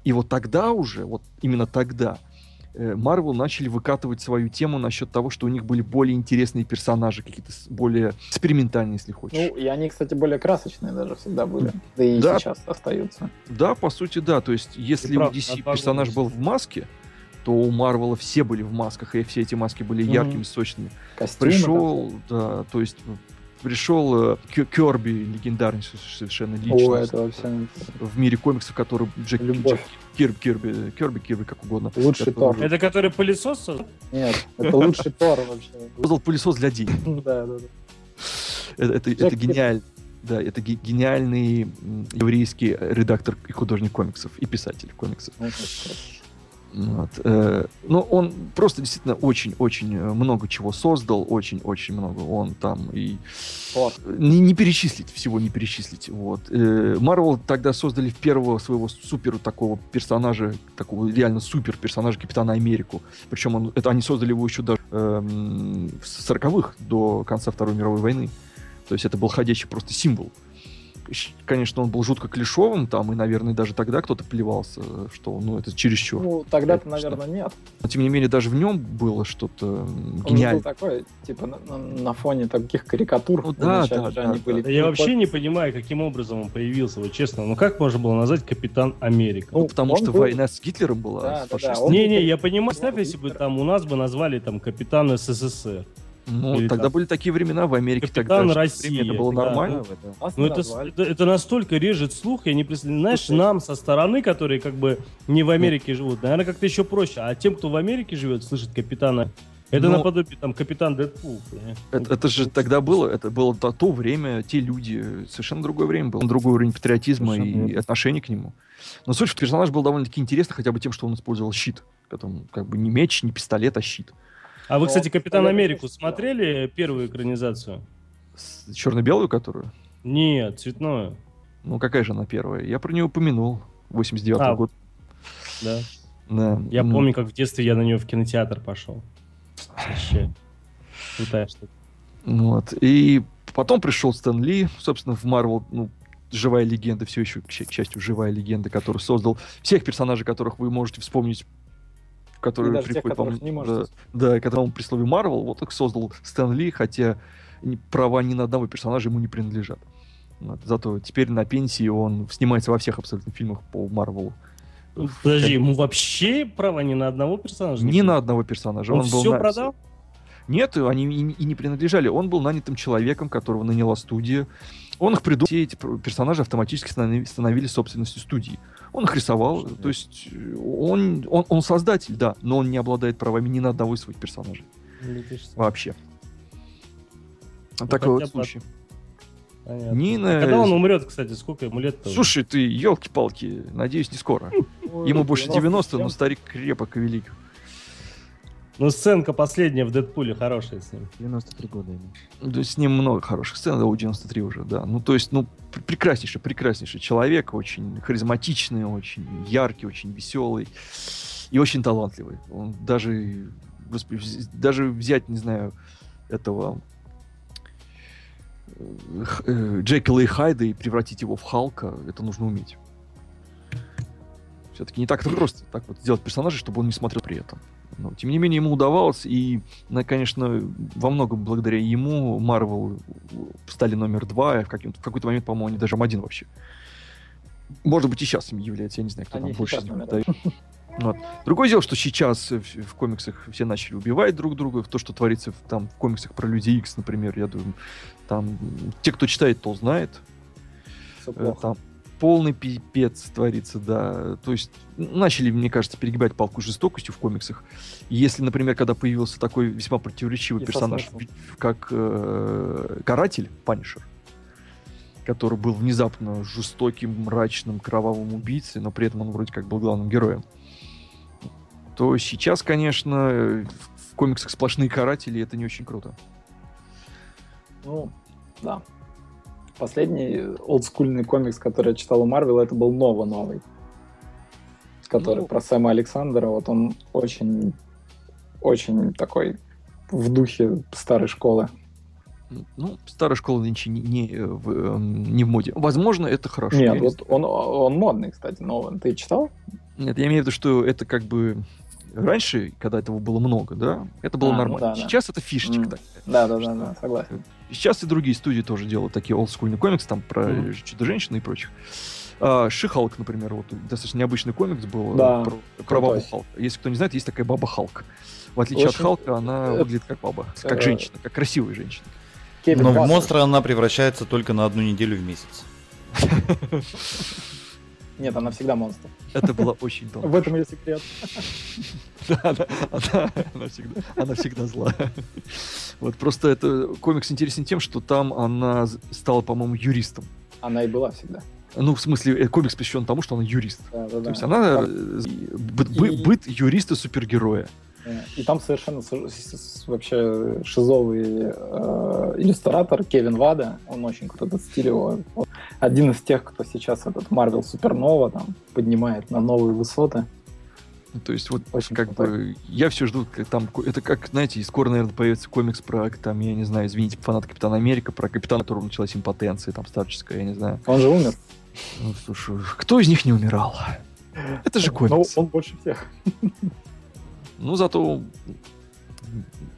D: И вот тогда уже, вот именно тогда, Марвел начали выкатывать свою тему насчет того, что у них были более интересные персонажи, какие-то более экспериментальные, если хочешь.
C: Ну, и они, кстати, более красочные даже всегда были. Да и
D: Да.
C: сейчас остаются.
D: Да, по сути, да. То есть, если у
E: прав,
D: DC персонаж был в маске, то у Марвела все были в масках, и все эти маски были
E: Мгм.
D: яркими, сочными.
C: Костюмы.
D: Пришел, да, то есть пришел э, Керби, легендарный со- совершенно личность
C: О, это вообще
D: в мире комиксов, который Джек,
C: Любовь.
D: Джек Кирби, Кирби, Керби, Кирби, как угодно.
C: лучший
D: который
C: Тор.
E: Это который пылесос? создал?
C: Нет, это лучший Тор вообще.
D: Создал пылесос для денег.
C: Да, да, да.
D: Это, это, это
C: Кирби.
D: гениаль. Да, это ге- гениальный еврейский редактор и художник комиксов, и писатель комиксов. Вот. э, Ну, он просто действительно очень-очень э, много чего создал, очень-очень много. Он там и
C: Тор.
D: не, не перечислить, всего не перечислить. Вот. Марвел тогда создали первого своего супер такого персонажа, такого реально супер персонажа Капитана Америку. Причем он, это они создали его еще даже эм, в 40-х, до конца Второй мировой войны. То есть это был ходячий просто символ. Щ- Конечно, он был жутко клишовым там, и, наверное, даже тогда кто-то плевался, что, ну, это чересчур.
C: Ну, тогда-то, наверное, нет.
D: Но, тем не менее, даже в нем было что-то м,
C: Он же был
D: гениальное.
C: такой, типа, на, на- на фоне таких карикатур.
D: Ну да, да,
C: же
D: да,
C: они
D: да.
C: были.
E: Да Я
C: Ну,
E: вообще не понимаю, каким образом он появился, вот честно. Ну как можно было назвать Капитан Америка?
C: Ну,
D: потому
C: он
D: что
C: был-
D: война с Гитлером была.
C: Да,
D: с
C: да, да,
E: Не-не,
C: был
E: я понимаю,
C: он
E: представь, если бы там у нас бы назвали там Капитан СССР.
D: Ну,
E: Или
D: тогда
E: там-
D: были такие времена в Америке.
E: Капитан
D: тогда
E: России,
D: время это было
E: да,
D: нормально.
B: Да, да.
E: Ну это, это, это настолько режет слух, я не представляю. Знаешь,
C: Слушай.
E: нам со стороны, которые как бы не в Америке живут, наверное, как-то еще проще. А тем, кто в Америке живет, слышит капитана, это
D: Ну,
E: наподобие там капитан Дэдпул.
D: Это, это же тогда было, это было то, то время, те люди, совершенно другое время было, другой уровень патриотизма
B: Совершенно
D: и
B: верно.
D: отношения к нему. Но суть, что персонаж был довольно-таки интересный, хотя бы тем, что он использовал щит. Потом, как бы не меч, не пистолет, а щит.
E: А вы,
C: Ну,
E: кстати, Капитан Америку смотрели первую экранизацию?
D: Черно-белую, которую?
E: Нет, цветную.
D: Ну, какая же она первая? Я про нее упомянул. 89
E: А,
D: год.
E: Да.
D: Да.
E: Я
D: Ну,
E: помню, как в детстве я на нее в кинотеатр пошел. Вообще. Крутая штука.
D: Вот. И потом пришел Стэн Ли, собственно, в Марвел, ну, живая легенда, все еще, к счастью, живая легенда, который создал всех персонажей, которых вы можете вспомнить,
C: И
D: которые
C: даже тех,
D: приходят
C: которых
D: вам-
C: не
D: да, да, когда он при слове Марвел, вот их создал Стэн Ли, хотя права ни на одного персонажа ему не принадлежат. Вот. Зато теперь на пенсии он снимается во всех абсолютно фильмах по Марвелу.
E: Ну, Подожди, ему вообще права ни на одного персонажа?
D: Ни на одного персонажа.
E: Он,
D: был
E: все
D: на-
E: продал?
D: Нет, они и, и не принадлежали. Он был нанятым человеком, которого наняла студия. Он их придумал. Все эти персонажи автоматически станови- становились собственностью студии. Он их рисовал.
B: Слушай,
D: То есть он, он, он создатель, да, но он не обладает правами ни на одного из своих персонажей.
E: Что?
D: Вообще.
E: Ну,
D: Такой вот случай.
E: Понятно.
D: Нина...
E: Когда он умрет, кстати, сколько ему лет-то?
D: Слушай, ты, елки-палки, надеюсь, не скоро. Ему больше 90, но старик крепок и велик.
E: Ну, сценка последняя в Дэдпуле хорошая с ним.
B: 93 года ему.
D: То есть с ним много хороших сцен, да, у 93 уже, да. Ну, то есть, ну, прекраснейший, прекраснейший человек, очень харизматичный, очень яркий, очень веселый и очень талантливый. Он даже, господи, даже взять, не знаю, этого э, э, Джекила и Хайда и превратить его в Халка, это нужно уметь. Все-таки не так это просто, так вот сделать персонажа, чтобы он не смотрел при этом. Но, тем не менее, ему удавалось, и, ну, конечно, во многом благодаря ему Марвел стали номер два, а в, каким- в какой-то момент, по-моему, они даже один вообще. Может быть, и сейчас им является, я не знаю, кто
C: Они
D: там больше дает. Вот. Другое дело, что сейчас в, в комиксах все начали убивать друг друга, то, что творится в, там в комиксах про Люди Икс, например, я думаю, там те, кто читает, то знает.
C: Всё
D: Э,
C: плохо.
D: Там полный пипец творится, да. То есть начали, мне кажется, перегибать палку жестокостью в комиксах. Если, например, когда появился такой весьма противоречивый
C: И со
D: персонаж, как э, Каратель, Панишер, который был внезапно жестоким, мрачным, кровавым убийцей, но при этом он вроде как был главным героем, то сейчас, конечно, в в комиксах сплошные каратели, и это не очень круто.
C: Ну, да. Последний олдскульный комикс, который я читал у Марвел, это был Нова новый. Который
D: Ну.
C: про Сэма Александра. Вот он очень, очень такой в духе старой школы.
D: Ну, старая школа нынче не, не, э, в, эм, не в моде. Возможно, это хорошо.
C: Нет,
D: не
C: вот он, он модный, кстати, новый. Ты читал?
D: Нет, я имею в виду, что это как бы раньше, когда этого было много, да, это было
C: А, ну
D: нормально.
C: да, да.
D: Сейчас это фишечка
C: М.
D: такая.
C: Да, да, да, да, согласен.
D: Сейчас и другие студии тоже делают такие олдскульные комиксы, там про
C: Мгм.
D: чудо-женщины и прочих. А, Ши-Халк, например, вот достаточно необычный комикс был э,
C: Да,
D: про, про бабу. Халка. Если кто не знает, есть такая баба Халк. В отличие от
C: Очень-
D: Халка, она выглядит как баба, как
C: э,
D: женщина, как красивая женщина.
C: Кевин
A: Но в монстра она превращается только на одну неделю в месяц.
C: Нет, она всегда монстр.
D: Это было очень тонко.
C: В этом ее секрет.
D: Да, она, она- она всегда, она всегда зла. Вот просто это комикс интересен тем, что там она стала, по-моему, юристом.
C: Она и была всегда.
D: Ну, в смысле, э, комикс посвящен тому, что она юрист.
C: Да, да,
D: То
C: да.
D: есть она э, быт,
C: И-
D: быт юриста-супергероя.
C: И там совершенно вообще шизовый э, иллюстратор Кевин Вада. Он очень круто стилевой. Вот Один из тех, кто сейчас этот Марвел Супернова там поднимает на новые высоты.
D: Ну, То есть вот
C: Очень
D: как
C: крутой.
D: бы я все жду, как там это как знаете, скоро наверное появится комикс про там я не знаю, извините, фанат Капитана Америка, про капитана, которого началась импотенция там старческая, я не знаю.
C: Он же умер.
D: Ну, слушай, кто из них не умирал? Это же
C: Но
D: комикс.
C: он больше всех.
D: Ну, зато...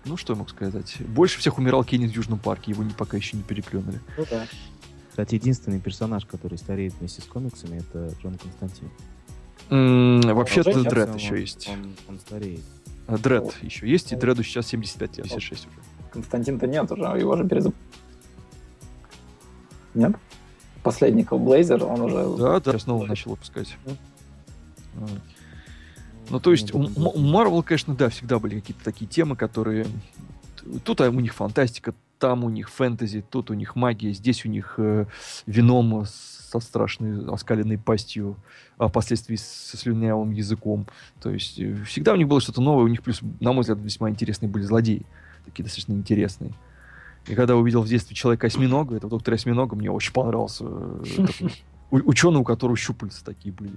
D: Ну, что я мог сказать? Больше всех умирал Кенни в Южном парке, его не, пока еще не переплюнули.
C: Ну да.
B: Кстати, единственный персонаж, который стареет вместе с комиксами, это Джон Константин.
D: М, Вообще-то
C: Жень,
D: Дред
B: Он-
D: еще есть.
B: Он, он стареет.
D: А, Дред
C: Вот.
D: еще есть, и Дреду сейчас 75 лет, 76 уже.
C: Константин-то нет уже, его же перезап... Нет? Последний Блейзер, он уже...
D: Да, да, снова начал выпускать.
C: Мгм.
D: Ну, то есть, у Марвел, конечно, да, всегда были какие-то такие темы, которые... Тут а, у них фантастика, там у них фэнтези, тут у них магия, здесь у них э, Веном со страшной оскаленной пастью, а впоследствии со слюнявым языком. То есть, э, всегда у них было что-то новое, у них плюс, на мой взгляд, весьма интересные были злодеи. Такие достаточно интересные. И когда увидел в детстве Человека-осьминога, это доктор Осьминога, мне очень понравился. э, Ученый, у которого щупальца такие были.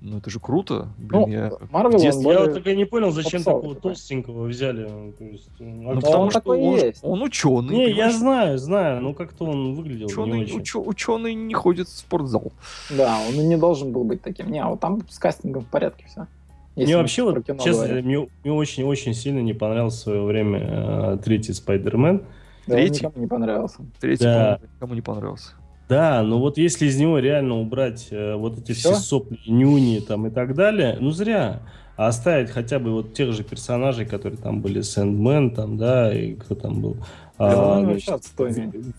D: Ну, это же круто. Блин,
C: Ну,
D: я...
C: Он
D: детстве-
E: Я вот только не понял, зачем
C: попсовый
E: такого
C: такой.
E: толстенького взяли. То есть, э,
D: Ну,
E: а
C: Да
D: потому
C: он
D: что
C: такой
D: он,
C: есть.
D: он ученый.
E: Не, я
D: понимаешь?
E: знаю, знаю, но как-то он выглядел не
D: Ученый,
E: очень.
D: учё- ученый не ходит в спортзал.
C: Да, он и не должен был быть таким. Не, а вот там с кастингом в порядке все.
E: Мне вообще, вот, честно, мне, мне очень-очень сильно не понравился в свое время э, третий Спайдермен.
D: третий?
C: никому не понравился.
D: Третий,
E: Да.
D: никому не понравился.
E: Да, но вот если из него реально убрать э, вот эти
C: Всё?
E: все сопли, нюни там и так далее, ну зря. А оставить хотя бы вот тех же персонажей, которые там были, Сэндмен там, да, и кто там был? А,
C: ну,
E: значит.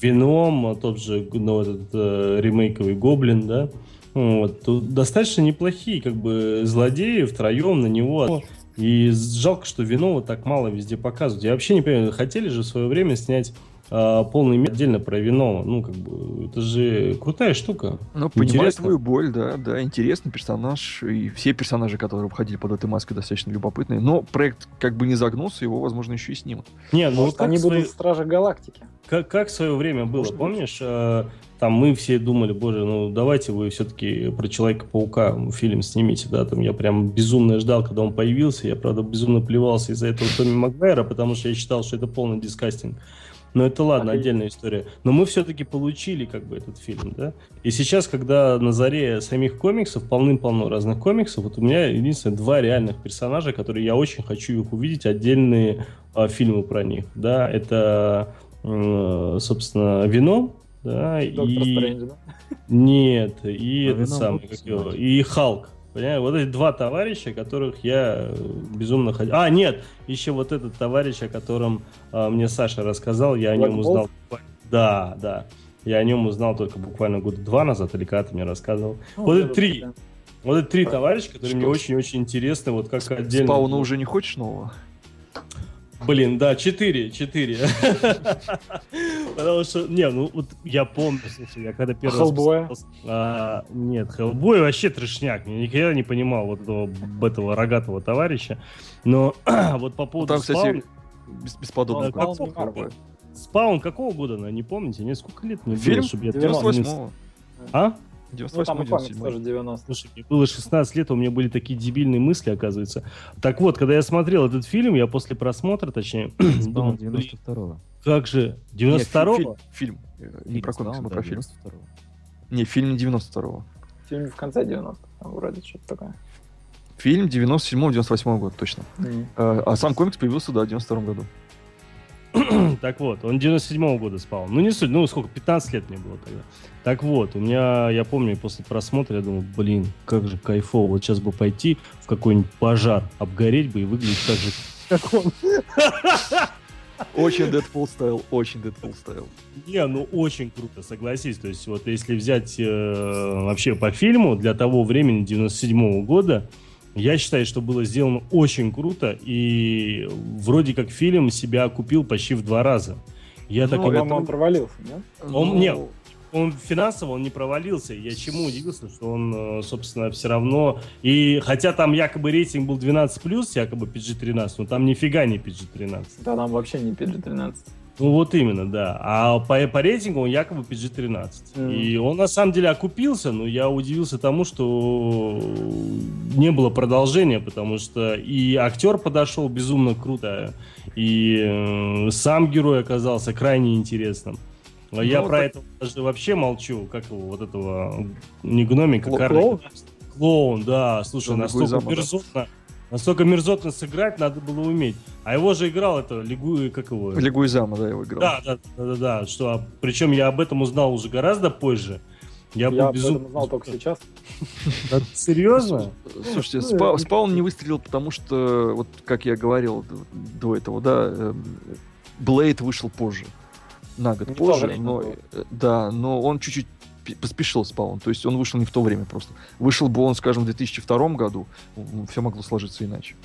E: Веном, а тот же ну, этот, э, ремейковый Гоблин, да, вот, тут достаточно неплохие как бы злодеи втроем на него. И жалко, что Венома так мало везде показывают. Я вообще не понимаю, хотели же в свое время снять а, полный мир отдельно про Венома. Ну, как бы, это же крутая штука.
D: Ну, понимаю твою боль, да, да, интересный персонаж, и все персонажи, которые входили под этой маской, достаточно любопытные, но проект как бы не загнулся, его, возможно, еще и снимут.
E: Не, ну
C: Может, они
E: в свое-
C: будут Стражи Галактики.
E: как, как в свое время было,
C: Может
E: помнишь? э, там мы все думали, боже, ну давайте вы все-таки про Человека-паука фильм снимите, да, там я прям безумно ждал, когда он появился, я, правда, безумно плевался из-за этого Томми Магуайра, потому что я считал, что это полный дискастинг. Но это ладно, отдельная история. Но мы все-таки получили как бы этот фильм, да? И сейчас, когда на заре самих комиксов, полным-полно разных комиксов, вот у меня единственное два реальных персонажа, которые я очень хочу их увидеть, отдельные а, фильмы про них, да, это, м, собственно, Вино, да,
C: Доктор
E: и...
C: Стрэндж, да?
E: Нет, и
B: А
E: этот самый, как его, и Халк. Понимаешь, вот эти два товарища, которых я э, безумно хотел. А, нет, еще вот этот товарищ, о котором а, мне Саша рассказал, я о
C: Black
E: нем узнал. Да, да. Я о нем узнал только буквально года два назад, или когда ты мне рассказывал.
C: Ну,
E: вот это три.
C: да.
E: Вот это три товарища, которые мне
D: Что?
E: очень-очень интересны, вот как отдельно.
D: Спауна уже не хочешь нового?
E: Блин, да, четыре, четыре. Потому что, не, ну вот я помню, слушай, я когда первый раз
C: Хеллбоя?
E: а, Нет, Хеллбой вообще трешняк. Я никогда не понимал вот этого, этого рогатого товарища. Но вот по
D: Ну,
E: поводу
D: там,
E: Спауна-
D: кстати, бес- бесподобно.
E: Спаун,
D: как
C: Спаун
E: какого года, ну, не помните? Не сколько лет мне
D: Фильм
E: было, чтобы я
D: 98-го.
E: А?
C: Ну, там и комикс
D: 98-97.
C: тоже 90
E: Слушай, мне было 16 лет, у меня были такие дебильные мысли, оказывается. Так вот, когда я смотрел этот фильм, я после просмотра, точнее, думал, блин,
B: 92-го.
E: как же,
D: Не, фи-
E: 92-го?
D: фильм, фильм. Э, Не про комикс, а
B: да,
D: про фильм.
B: 92-го.
D: Не, фильм не 92-го.
C: Фильм в конце 90-х, там вроде что-то такое.
D: Фильм 97-98 год, точно. А, а сам комикс появился, да, в 92 году.
E: Так вот, он 97-го года спал. Ну, не суть, ну, сколько, 15 лет мне было тогда. Так вот, у меня, я помню, после просмотра я думал, блин, как же кайфово, вот сейчас бы пойти в какой-нибудь пожар, обгореть бы и выглядеть так же, как он.
D: Очень Deadpool стайл, очень Deadpool стайл.
E: Не, ну очень круто, согласись. То есть вот если взять э, вообще по фильму для того времени 97 года, я считаю, что было сделано очень круто, и вроде как фильм себя окупил почти в два раза. Я так
D: Ну,
E: и
C: По-моему, он провалился, нет?
E: Он-
D: Ну,
E: нет. он финансово он не провалился. Я чему удивился, что он, э, собственно, все равно... И хотя там якобы рейтинг был 12+, якобы PG-13, но там нифига не PG-13.
C: Да, там вообще не PG-13.
E: Ну вот именно, да. А по, по рейтингу он якобы PG-13.
C: Мгм.
E: И он на самом деле окупился, но я удивился тому, что не было продолжения, потому что и актер подошел безумно круто, и э, сам герой оказался крайне интересным. А я
D: Ну,
E: про
D: так-
E: это даже вообще молчу, как его, вот этого, не гномика,
C: Кло-
E: карлика.
C: клоун?
E: Клоун, да, слушай,
D: Клоун
E: настолько мерзотно, настолько мерзотно сыграть надо было уметь. А его же играл это, Лигу, как его?
D: Легуизамо, да, его играл.
E: Да, да, да, да, да. Что, а, причем я об этом узнал уже гораздо позже. Я,
C: Я
E: был
C: об
E: безумно...
C: этом узнал только сейчас.
E: Да, серьезно?
D: Слушайте,
C: Ну,
D: Спаун не выстрелил, потому что, вот как я говорил до этого, да, эм, Блейд вышел позже. На год
C: то
D: позже, но, э, да, но он чуть-чуть поспешил Спаун. То есть он вышел не в то время просто. Вышел бы он, скажем, в 2002 году, все могло сложиться иначе.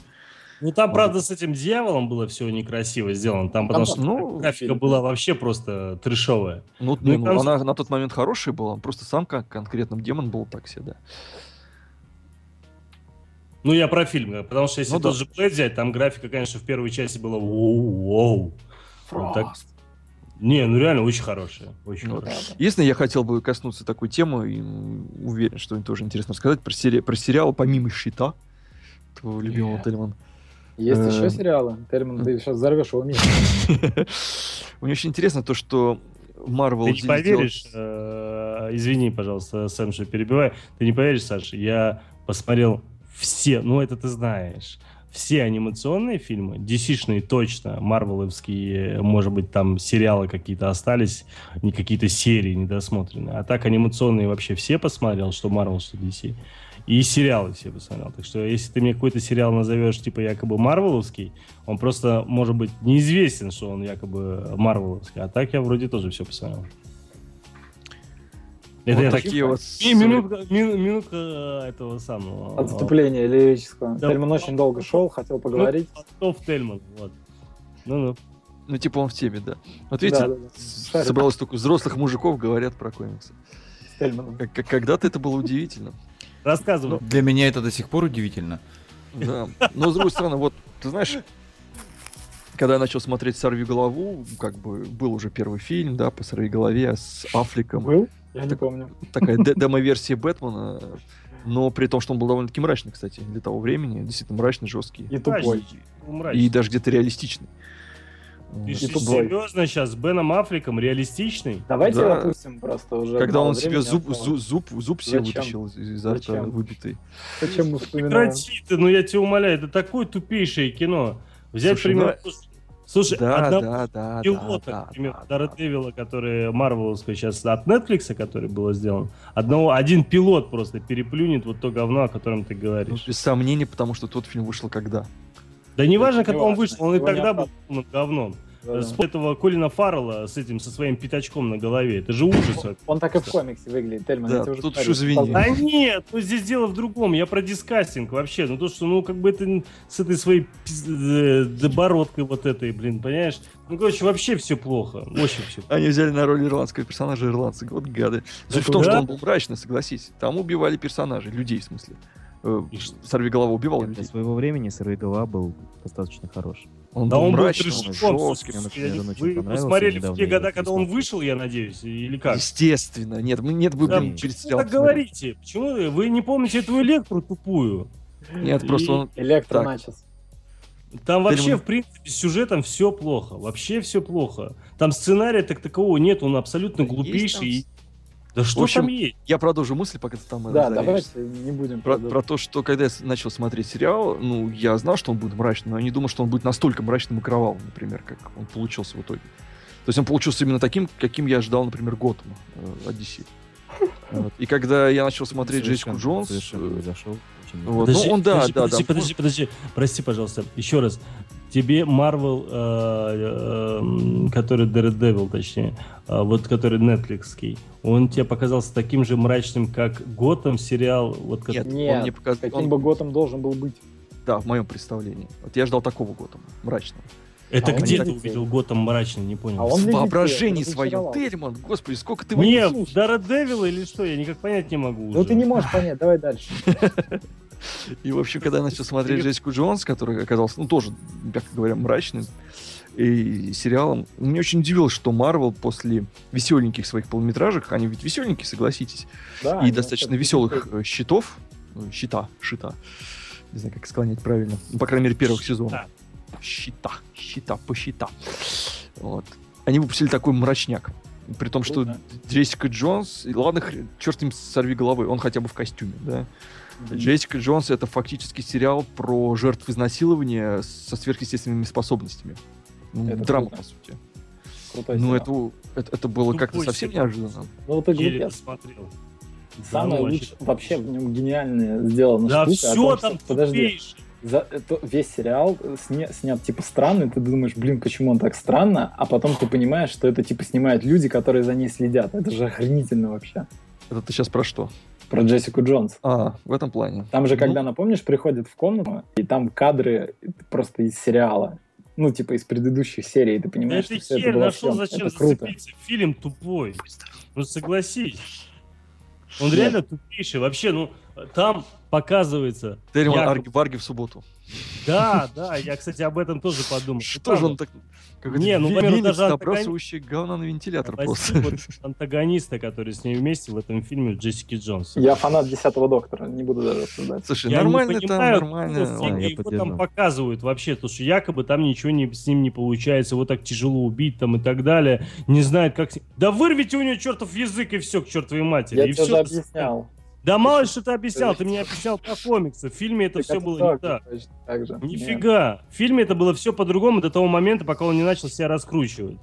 E: Ну, там, правда, с этим дьяволом было все некрасиво сделано. Там, потому
C: Там,
E: что
D: ну,
E: графика была вообще просто трешовая.
D: Ну,
E: Ну,
D: ну,
E: там-
D: она на тот момент хорошая была, просто сам как конкретно демон был так себе, да.
E: Ну, я про фильм, потому что если
D: Ну,
E: тот
D: да.
E: же Blade взять, там графика, конечно, в первой части была воу-воу. Вот так- Не, ну реально очень хорошая. Очень
D: Ну,
E: хорошая.
D: Единственное, я хотел бы коснуться такой темы, и уверен, что это тоже интересно рассказать, про, сери- про сериал «Помимо щита», твоего любимого
E: Нет.
D: Тельман.
C: Есть
D: Э,
C: еще сериалы. Термин, ты сейчас взорвешь его мир.
D: Мне очень интересно то, что Marvel...
E: Ты не поверишь, э, извини, пожалуйста, Сэм, что перебиваю. Ты не поверишь, Саша, я посмотрел все, ну это ты знаешь, все анимационные фильмы, DC-шные точно, марвеловские, может быть, там сериалы какие-то остались, не какие-то серии недосмотренные. А так анимационные вообще все посмотрел, что Marvel, что DC. И сериалы все посмотрел. Так что если ты мне какой-то сериал назовешь, типа якобы марвеловский, он просто, может быть, неизвестен, что он якобы марвеловский. А так я вроде тоже все посмотрел. Это
D: Вот такие вот...
E: И минутка, мину- минутка этого самого...
C: Отступление лирического.
E: Да.
C: Тельман очень долго шел, хотел поговорить.
E: Топ Тельман, вот. Ну-ну.
D: Ну, типа он в теме, да. Вот видите,
C: Да, да, да.
D: собралось только взрослых мужиков, говорят про комиксы. Когда-то это было удивительно.
E: Рассказывай.
A: Для меня это до сих пор удивительно.
D: Да. Но с другой стороны, вот, ты знаешь, когда я начал смотреть «Сорви голову», как бы был уже первый фильм, да, по «Сорви голове» с Аффлеком.
C: Был? Я не помню.
D: Такая де- демо-версия Бэтмена, но при том, что он был довольно-таки мрачный, кстати, для того времени. Действительно мрачный, жесткий.
C: И тупой.
E: Мрачный.
D: И даже где-то реалистичный.
E: Ты что, серьезно сейчас с Беном Аффлеком реалистичный?
C: Давайте
D: Да.
C: опустим просто уже.
D: Когда он себе зуб, зуб, зуб, зуб себе
C: Зачем?
D: вытащил из- изо рта
C: Зачем?
D: выбитый.
C: Зачем мы вспоминаем?
E: Прекрати ты, ну я тебя умоляю, это такое тупейшее кино. Взять
D: Слушай,
E: пример... Слушай,
D: Да,
E: одного
D: да, да,
E: пилота,
D: да,
E: например,
D: да, да.
E: Daredevil, который Марвеловский сейчас от Netflix, который был сделан, одного, один пилот просто переплюнет вот то говно, о котором ты
D: Ну,
E: говоришь.
D: без сомнений, потому что тот фильм вышел когда?
E: да не важно,
C: не
E: когда он вышел, он и тогда был говном.
C: Да, да.
E: С этого Колина Фаррелла с этим, со своим пятачком на голове. Это же ужас. вообще.
C: Он так и в комиксе выглядит, Тельман.
D: Да,
C: уже
D: тут уж извини.
E: А нет, ну здесь дело в другом. Я про дискастинг вообще. Ну то, что, ну, как бы это с этой своей э, добородкой вот этой, блин, понимаешь? Ну, короче, вообще все плохо. Очень все плохо.
D: Они взяли на роль ирландского персонажа ирландца. Вот гады. Суть в том,
E: Да.
D: что он был мрачный, согласись. Там убивали персонажей, людей в смысле. Э,
E: И что?
D: Сорви голова убивал
B: Для
D: людей.
B: своего времени «Сорвиголова» был достаточно хорош.
D: Он
E: Да
D: был
E: он был
D: мрачный, он
B: например,
E: я
B: очень
E: Вы
B: понравился,
E: посмотрели в те года, когда он вышел, я надеюсь, или как?
D: Естественно. Нет, мы, нет, вы
E: Да,
D: блин,
E: почему вы
D: сериалом
E: так
D: смотрели.
E: говорите? Почему вы- вы не помните эту электру тупую?
D: Нет, просто
E: И-
D: он...
C: Электро
D: Так.
C: начес.
E: Там вообще,
D: Фильм-
E: в принципе, с сюжетом все плохо. Вообще все плохо. Там сценария так такового нет, он абсолютно
D: Да есть
E: глупейший.
D: там
E: Да что
D: общем,
E: там есть?
D: Я продолжу мысль, пока ты там
C: Да, давайте не будем.
D: Про,
C: продолжать.
D: про то, что когда я начал смотреть сериал, ну, я знал, что он будет мрачным, но я не думал, что он будет настолько мрачным и кровавым, например, как он получился в итоге. То есть он получился именно таким, каким я ожидал, например, Готэма э, от DC. Вот. И когда я начал смотреть Джессику Джонс,
B: Совершенно
D: э,
B: произошел. очень
D: вот,
E: Подожди,
D: ну, он, да,
E: подожди,
D: да,
E: подожди,
D: да.
E: подожди, подожди, прости, пожалуйста, еще раз. Тебе Марвел, э, э, который Daredevil, точнее, э, вот который Netflixский, он тебе показался таким же мрачным, как Готэм сериал, вот как-
D: Нет, он
C: Нет,
D: мне показал.
C: Каким бы Готом должен был быть?
D: Да, в моем представлении. Вот я ждал такого Готэма, мрачного.
E: Это
C: А он
E: где ты увидел Готэм мрачный, не понял.
C: А он
D: в воображении
C: он
D: своем. Тельман, господи, сколько ты
E: Не,
D: слушаешь?
E: Daredevil или что? Я никак понять не могу.
C: Ну ты не можешь понять, давай дальше.
D: И, в общем, когда я начал смотреть Джессику Джонс, который оказался, ну, тоже, мягко говоря, мрачным, и сериалом, мне очень удивилось, что Марвел после веселеньких своих полнометражек, они ведь веселенькие, согласитесь,
C: Да,
D: и достаточно веселых щитов, ну, щита, щита, не знаю, как склонять правильно, ну, по крайней мере, первых сезонов.
E: Щита.
D: Щита, по щита. Вот. Они выпустили такой мрачняк. При том, что. Джессика Джонс, и ладно, черт им сорви головы, он хотя бы в костюме, да. Джессика Джонс это фактически сериал про жертв изнасилования со сверхъестественными способностями. Ну,
C: Это
D: драма,
C: круто.
D: по сути.
C: Крутой
D: Ну,
C: сериал.
D: это, это, это было как-то совсем
E: сериал.
D: неожиданно.
C: Ну ты глупец.
E: посмотрел.
C: Самое
E: ну,
C: лучшее, вообще в нем гениально сделано
E: Да
C: штука.
E: все
C: том,
E: там
C: что- Подожди, за, это, весь сериал сня- снят типа странно, и ты думаешь, блин, почему он так странно, а потом ты понимаешь, что это типа снимают люди, которые за ней следят. Это же охренительно вообще.
D: Это ты сейчас про что?
C: Про Джессику Джонс.
D: А, в этом плане.
C: Там же, когда,
D: Ну,
C: напомнишь, приходит в комнату, и там кадры просто из сериала. Ну, типа из предыдущих серий, ты
E: Да
C: понимаешь,
E: это
C: что это
E: хер
C: была
E: нашел,
C: съемка.
E: зачем
C: Это круто.
E: зацепиться. Фильм тупой. Ну согласись. Он реально тупейший. Вообще, ну, там показывается...
D: Тельман
E: якобы-
D: Арги, Варги в субботу.
E: Да, да, я, кстати, об этом тоже подумал.
D: Что же он так...
E: Не, ну,
D: венец,
E: даже
D: набрасывающий говна на вентилятор просто.
E: вот антагониста, который с ней вместе в этом фильме Джессики Джонс.
C: Я фанат десятого доктора, не буду даже обсуждать.
D: Слушай,
E: Я
D: нормально там,
E: понимаю,
D: нормально.
B: я
E: его там показывают вообще, то что якобы там ничего не, с ним не получается, его так тяжело убить там и так далее, не знает как... Да вырвите у него чертов язык и все к чертовой матери.
C: Я тебе уже объяснял.
E: Да мало ли что ты объяснял, ты мне объяснял про комиксы, в фильме это
C: Так
E: все
C: это
E: было
C: так
E: не так.
C: точно так же. Нет.
E: Нифига. В фильме это было все по-другому до того момента, пока он не начал себя раскручивать.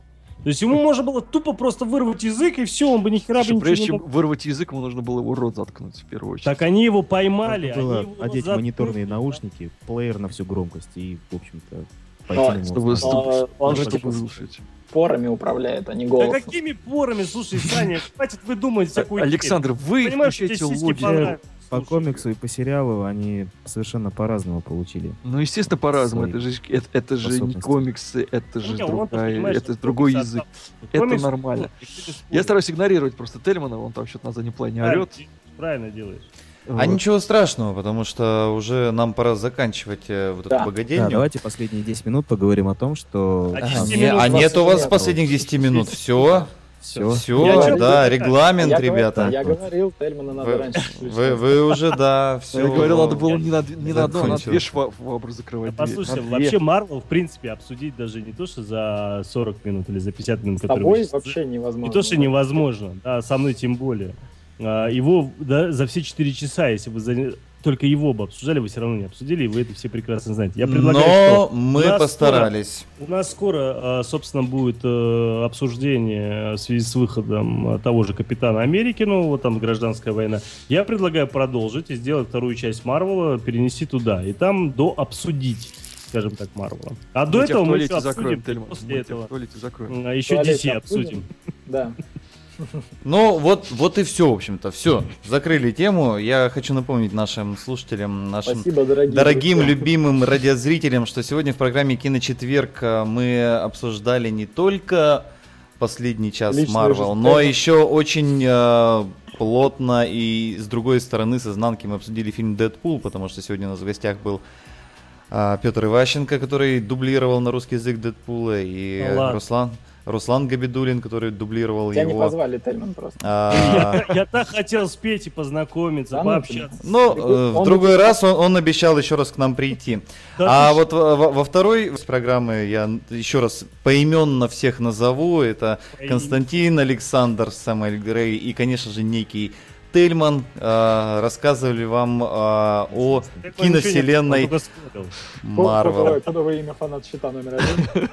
E: То есть ему можно было тупо просто вырвать язык, и все, он бы ни хера бы
D: Слушай,
E: ничего
D: прежде
E: не
D: чем
E: мог.
D: вырвать язык, ему нужно было его рот заткнуть в первую очередь.
E: Так они его поймали.
B: Нужно было
E: они его
B: одеть
E: заткнули.
B: мониторные наушники, плеер на всю громкость и, в общем-то,
C: А,
B: пойти на него
D: Чтобы, чтобы-
C: он же
D: чтобы
C: типа
D: слушать.
C: Порами управляет, а не
E: Да
C: голосом.
E: какими порами, слушай, Саня, хватит выдумывать всякую херь.
D: Александр, вы
E: Понимаешь, сиськи
D: логику.
E: понравились.
B: По комиксу и по сериалу они совершенно по-разному получили.
D: Ну, естественно, по-разному. Это же, это, это же не комиксы, это же
E: не, он-то,
D: другая, это другой язык. Это нормально.
E: ну.
D: Я стараюсь игнорировать просто Тельмана, он там что-то на заднем плане орет.
E: Правильно делаешь.
A: А
D: Вот.
A: ничего страшного, потому что уже нам пора заканчивать э, вот
C: Да.
A: эту
B: Да,
A: богадельню.
B: давайте последние 10 минут поговорим о том, что...
E: А
A: А,
E: 10
A: не- а нет у вас
C: 20
A: последних 10 минут. Все,
B: Все.
A: все,
E: Я
A: да,
C: А
A: регламент,
C: я говорил-
A: ребята.
C: Я говорил, Тельмана надо
A: Вы,
C: раньше.
A: вы, вы уже, да, все.
D: Я говорил, надо было не на, не на одну, а на две шва- швабры закрывать.
E: Да,
D: две.
E: вообще Марвел, в принципе, обсудить даже не то, что за 40 минут или за 50 минут,
C: С
E: которые
C: тобой вообще невозможно.
E: Не то, что невозможно, да, со мной тем более. А, Его да, за все 4 часа, если бы за- только его бы обсуждали, вы все равно не обсудили, и вы это все прекрасно знаете. Я предлагаю,
A: Но
E: что
A: мы
E: у
A: постарались.
E: у нас скоро, а, собственно, будет э, обсуждение в связи с выходом э, того же Капитана Америки, нового, там, гражданская война. Я предлагаю продолжить и сделать вторую часть Марвела, перенести туда, и там до обсудить, скажем так, Марвела. А до
D: Мы тебя
E: этого мы
D: туалете
E: еще
D: закроем,
E: обсудим
D: Тельман.
E: после
D: Мы
E: этого.
D: в туалете закроем.
E: А еще
C: Туалет
E: DC
C: обсудим.
E: обсудим.
C: Да.
A: Ну, вот, вот и все, в общем-то. Все, закрыли тему. Я хочу напомнить нашим слушателям, нашим
C: Спасибо, дорогие.
A: дорогим,
C: друзья.
A: любимым радиозрителям, что сегодня в программе «Киночетверг» э, мы обсуждали не только последний час Марвел, но еще очень э, плотно и с другой стороны, с изнанки мы обсудили фильм «Дэдпул», потому что сегодня у нас в гостях был э, Петр Иващенко, который дублировал на русский язык Дэдпула, и
E: Ну ладно.
A: Руслан, Руслан Габидулин, который дублировал
C: Тебя не
A: его.
C: позвали, Тельман, просто.
A: А,
E: Я, я так хотел спеть и познакомиться,
C: Да ну,
E: пообщаться.
A: Ну, э, в другой раз он, он обещал еще раз к нам прийти.
E: Да
A: А вот во, второй программы я еще раз поименно всех назову. Это. Константин, Александр, Самуэль Грей и, конечно же, некий Тельман э, рассказывали вам э, о
E: не-
A: киновселенной. Марвел.
C: Кодовое- Кодовое имя фанат щита номер один.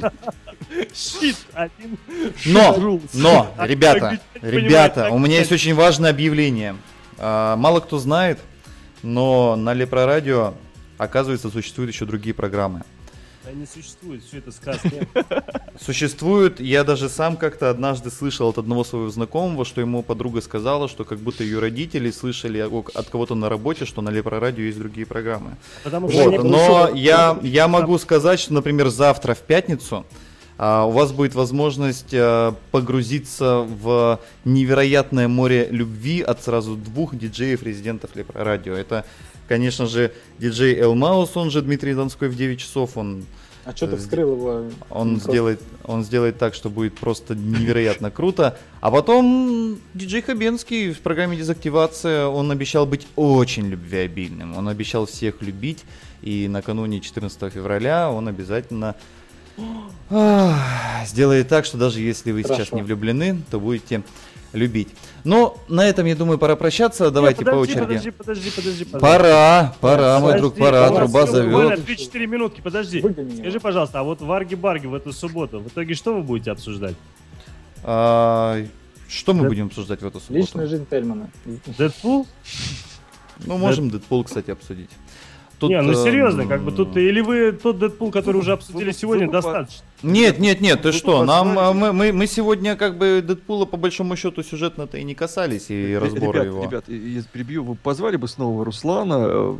E: Щит один.
A: Но, но, ребята, ребята, у меня есть очень важное объявление. А, Мало кто знает, но на Лепро Радио, оказывается, существуют еще другие программы.
E: Да не существует, все это сказки.
A: Существует, я даже сам как-то однажды слышал от одного своего знакомого, что ему подруга сказала, что как будто ее родители слышали от кого-то на работе, что на Лепро Радио есть другие программы.
E: Потому что
A: Вот,
E: они
A: но я, я могу сказать, что, например, завтра в пятницу у вас будет возможность а, погрузиться в невероятное море любви от сразу двух диджеев-резидентов Радио. Это, конечно же, диджей Эл Маус, он же Дмитрий Донской в 9 часов, он
C: А что ты
A: Э,
C: вскрыл его?
A: он сделает, он сделает так, что будет просто невероятно круто. А потом диджей Хабенский в программе «Дезактивация», он обещал быть очень любвеобильным. Он обещал всех любить. И накануне 14 февраля он обязательно сделает так, что даже если вы сейчас
C: Хорошо.
A: не влюблены, то будете любить. Но на этом, я думаю, пора прощаться. Давайте
E: Не,
A: по
E: подожди,
A: очереди.
E: Подожди, подожди, подожди, подожди.
A: Пора, пора, мой
E: Подожди,
A: друг, пора,
E: нас
A: труба зовет.
E: 3-4 минутки, подожди.
C: Выгони.
E: Скажи, пожалуйста, а вот Варги-Барги в эту субботу, в итоге что вы будете обсуждать?
A: А, что мы
E: Да-
A: будем обсуждать в эту субботу?
C: Личная жизнь Тельмана.
E: Дэдпул?
A: Ну, можем Дэдпул, кстати, обсудить. Тут,
E: не, ну
A: эм,
E: серьезно, как бы тут, или вы тот Дэдпул, который уже обсудили сегодня, достаточно?
A: Нет, нет, нет, ты что, нам
D: позвали?
A: а, мы, мы, мы сегодня как бы Дэдпула по большому счету сюжетно-то и не касались, и
D: Ре-
A: разбора
D: ребят,
A: его.
D: Ребят, я- я прибью, вы позвали бы снова Руслана, э,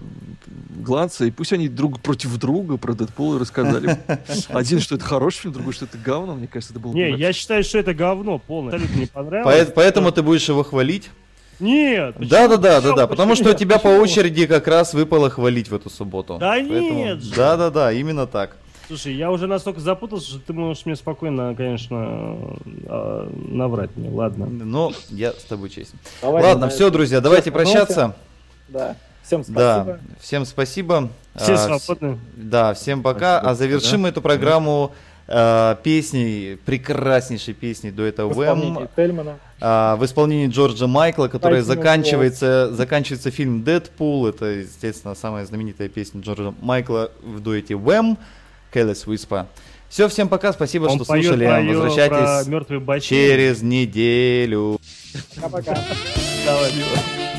D: Гланца, и пусть они друг против друга про Дэдпула рассказали. Один, что это хороший фильм, другой, что это говно. Мне кажется, это было бы
E: Не, я считаю, что это говно полное. Абсолютно не понравилось.
A: Поэт- поэтому ты будешь его хвалить?
E: Нет.
A: Да, да, да, да, да, потому что тебя по очереди как раз выпало хвалить в эту субботу.
E: Да нет же.
A: Да, да, да, именно так.
E: Слушай, я уже настолько запутался, что ты можешь мне спокойно, конечно, а, наврать мне. Ладно.
A: Но я с тобой честен. Ладно, все, друзья, давайте прощаться.
C: Да. Всем
A: Да,
C: спасибо.
A: всем спасибо.
E: Все
A: А, вс-
E: свободны.
A: Да, всем пока.
D: Спасибо,
A: а завершим эту программу э, песней, прекраснейшей песней до этого
C: В исполнении Тельмана.
A: А, в исполнении Джорджа Майкла, которая заканчивается, заканчивается фильм «Дэдпул». Это, естественно, самая знаменитая песня Джорджа Майкла в дуэте Wham, Careless Whisper. Все, всем пока, спасибо,
E: Он
A: что
E: поет
A: слушали.
E: про её-
A: Возвращайтесь
E: про
A: через неделю.
C: Пока-пока.
E: Давай.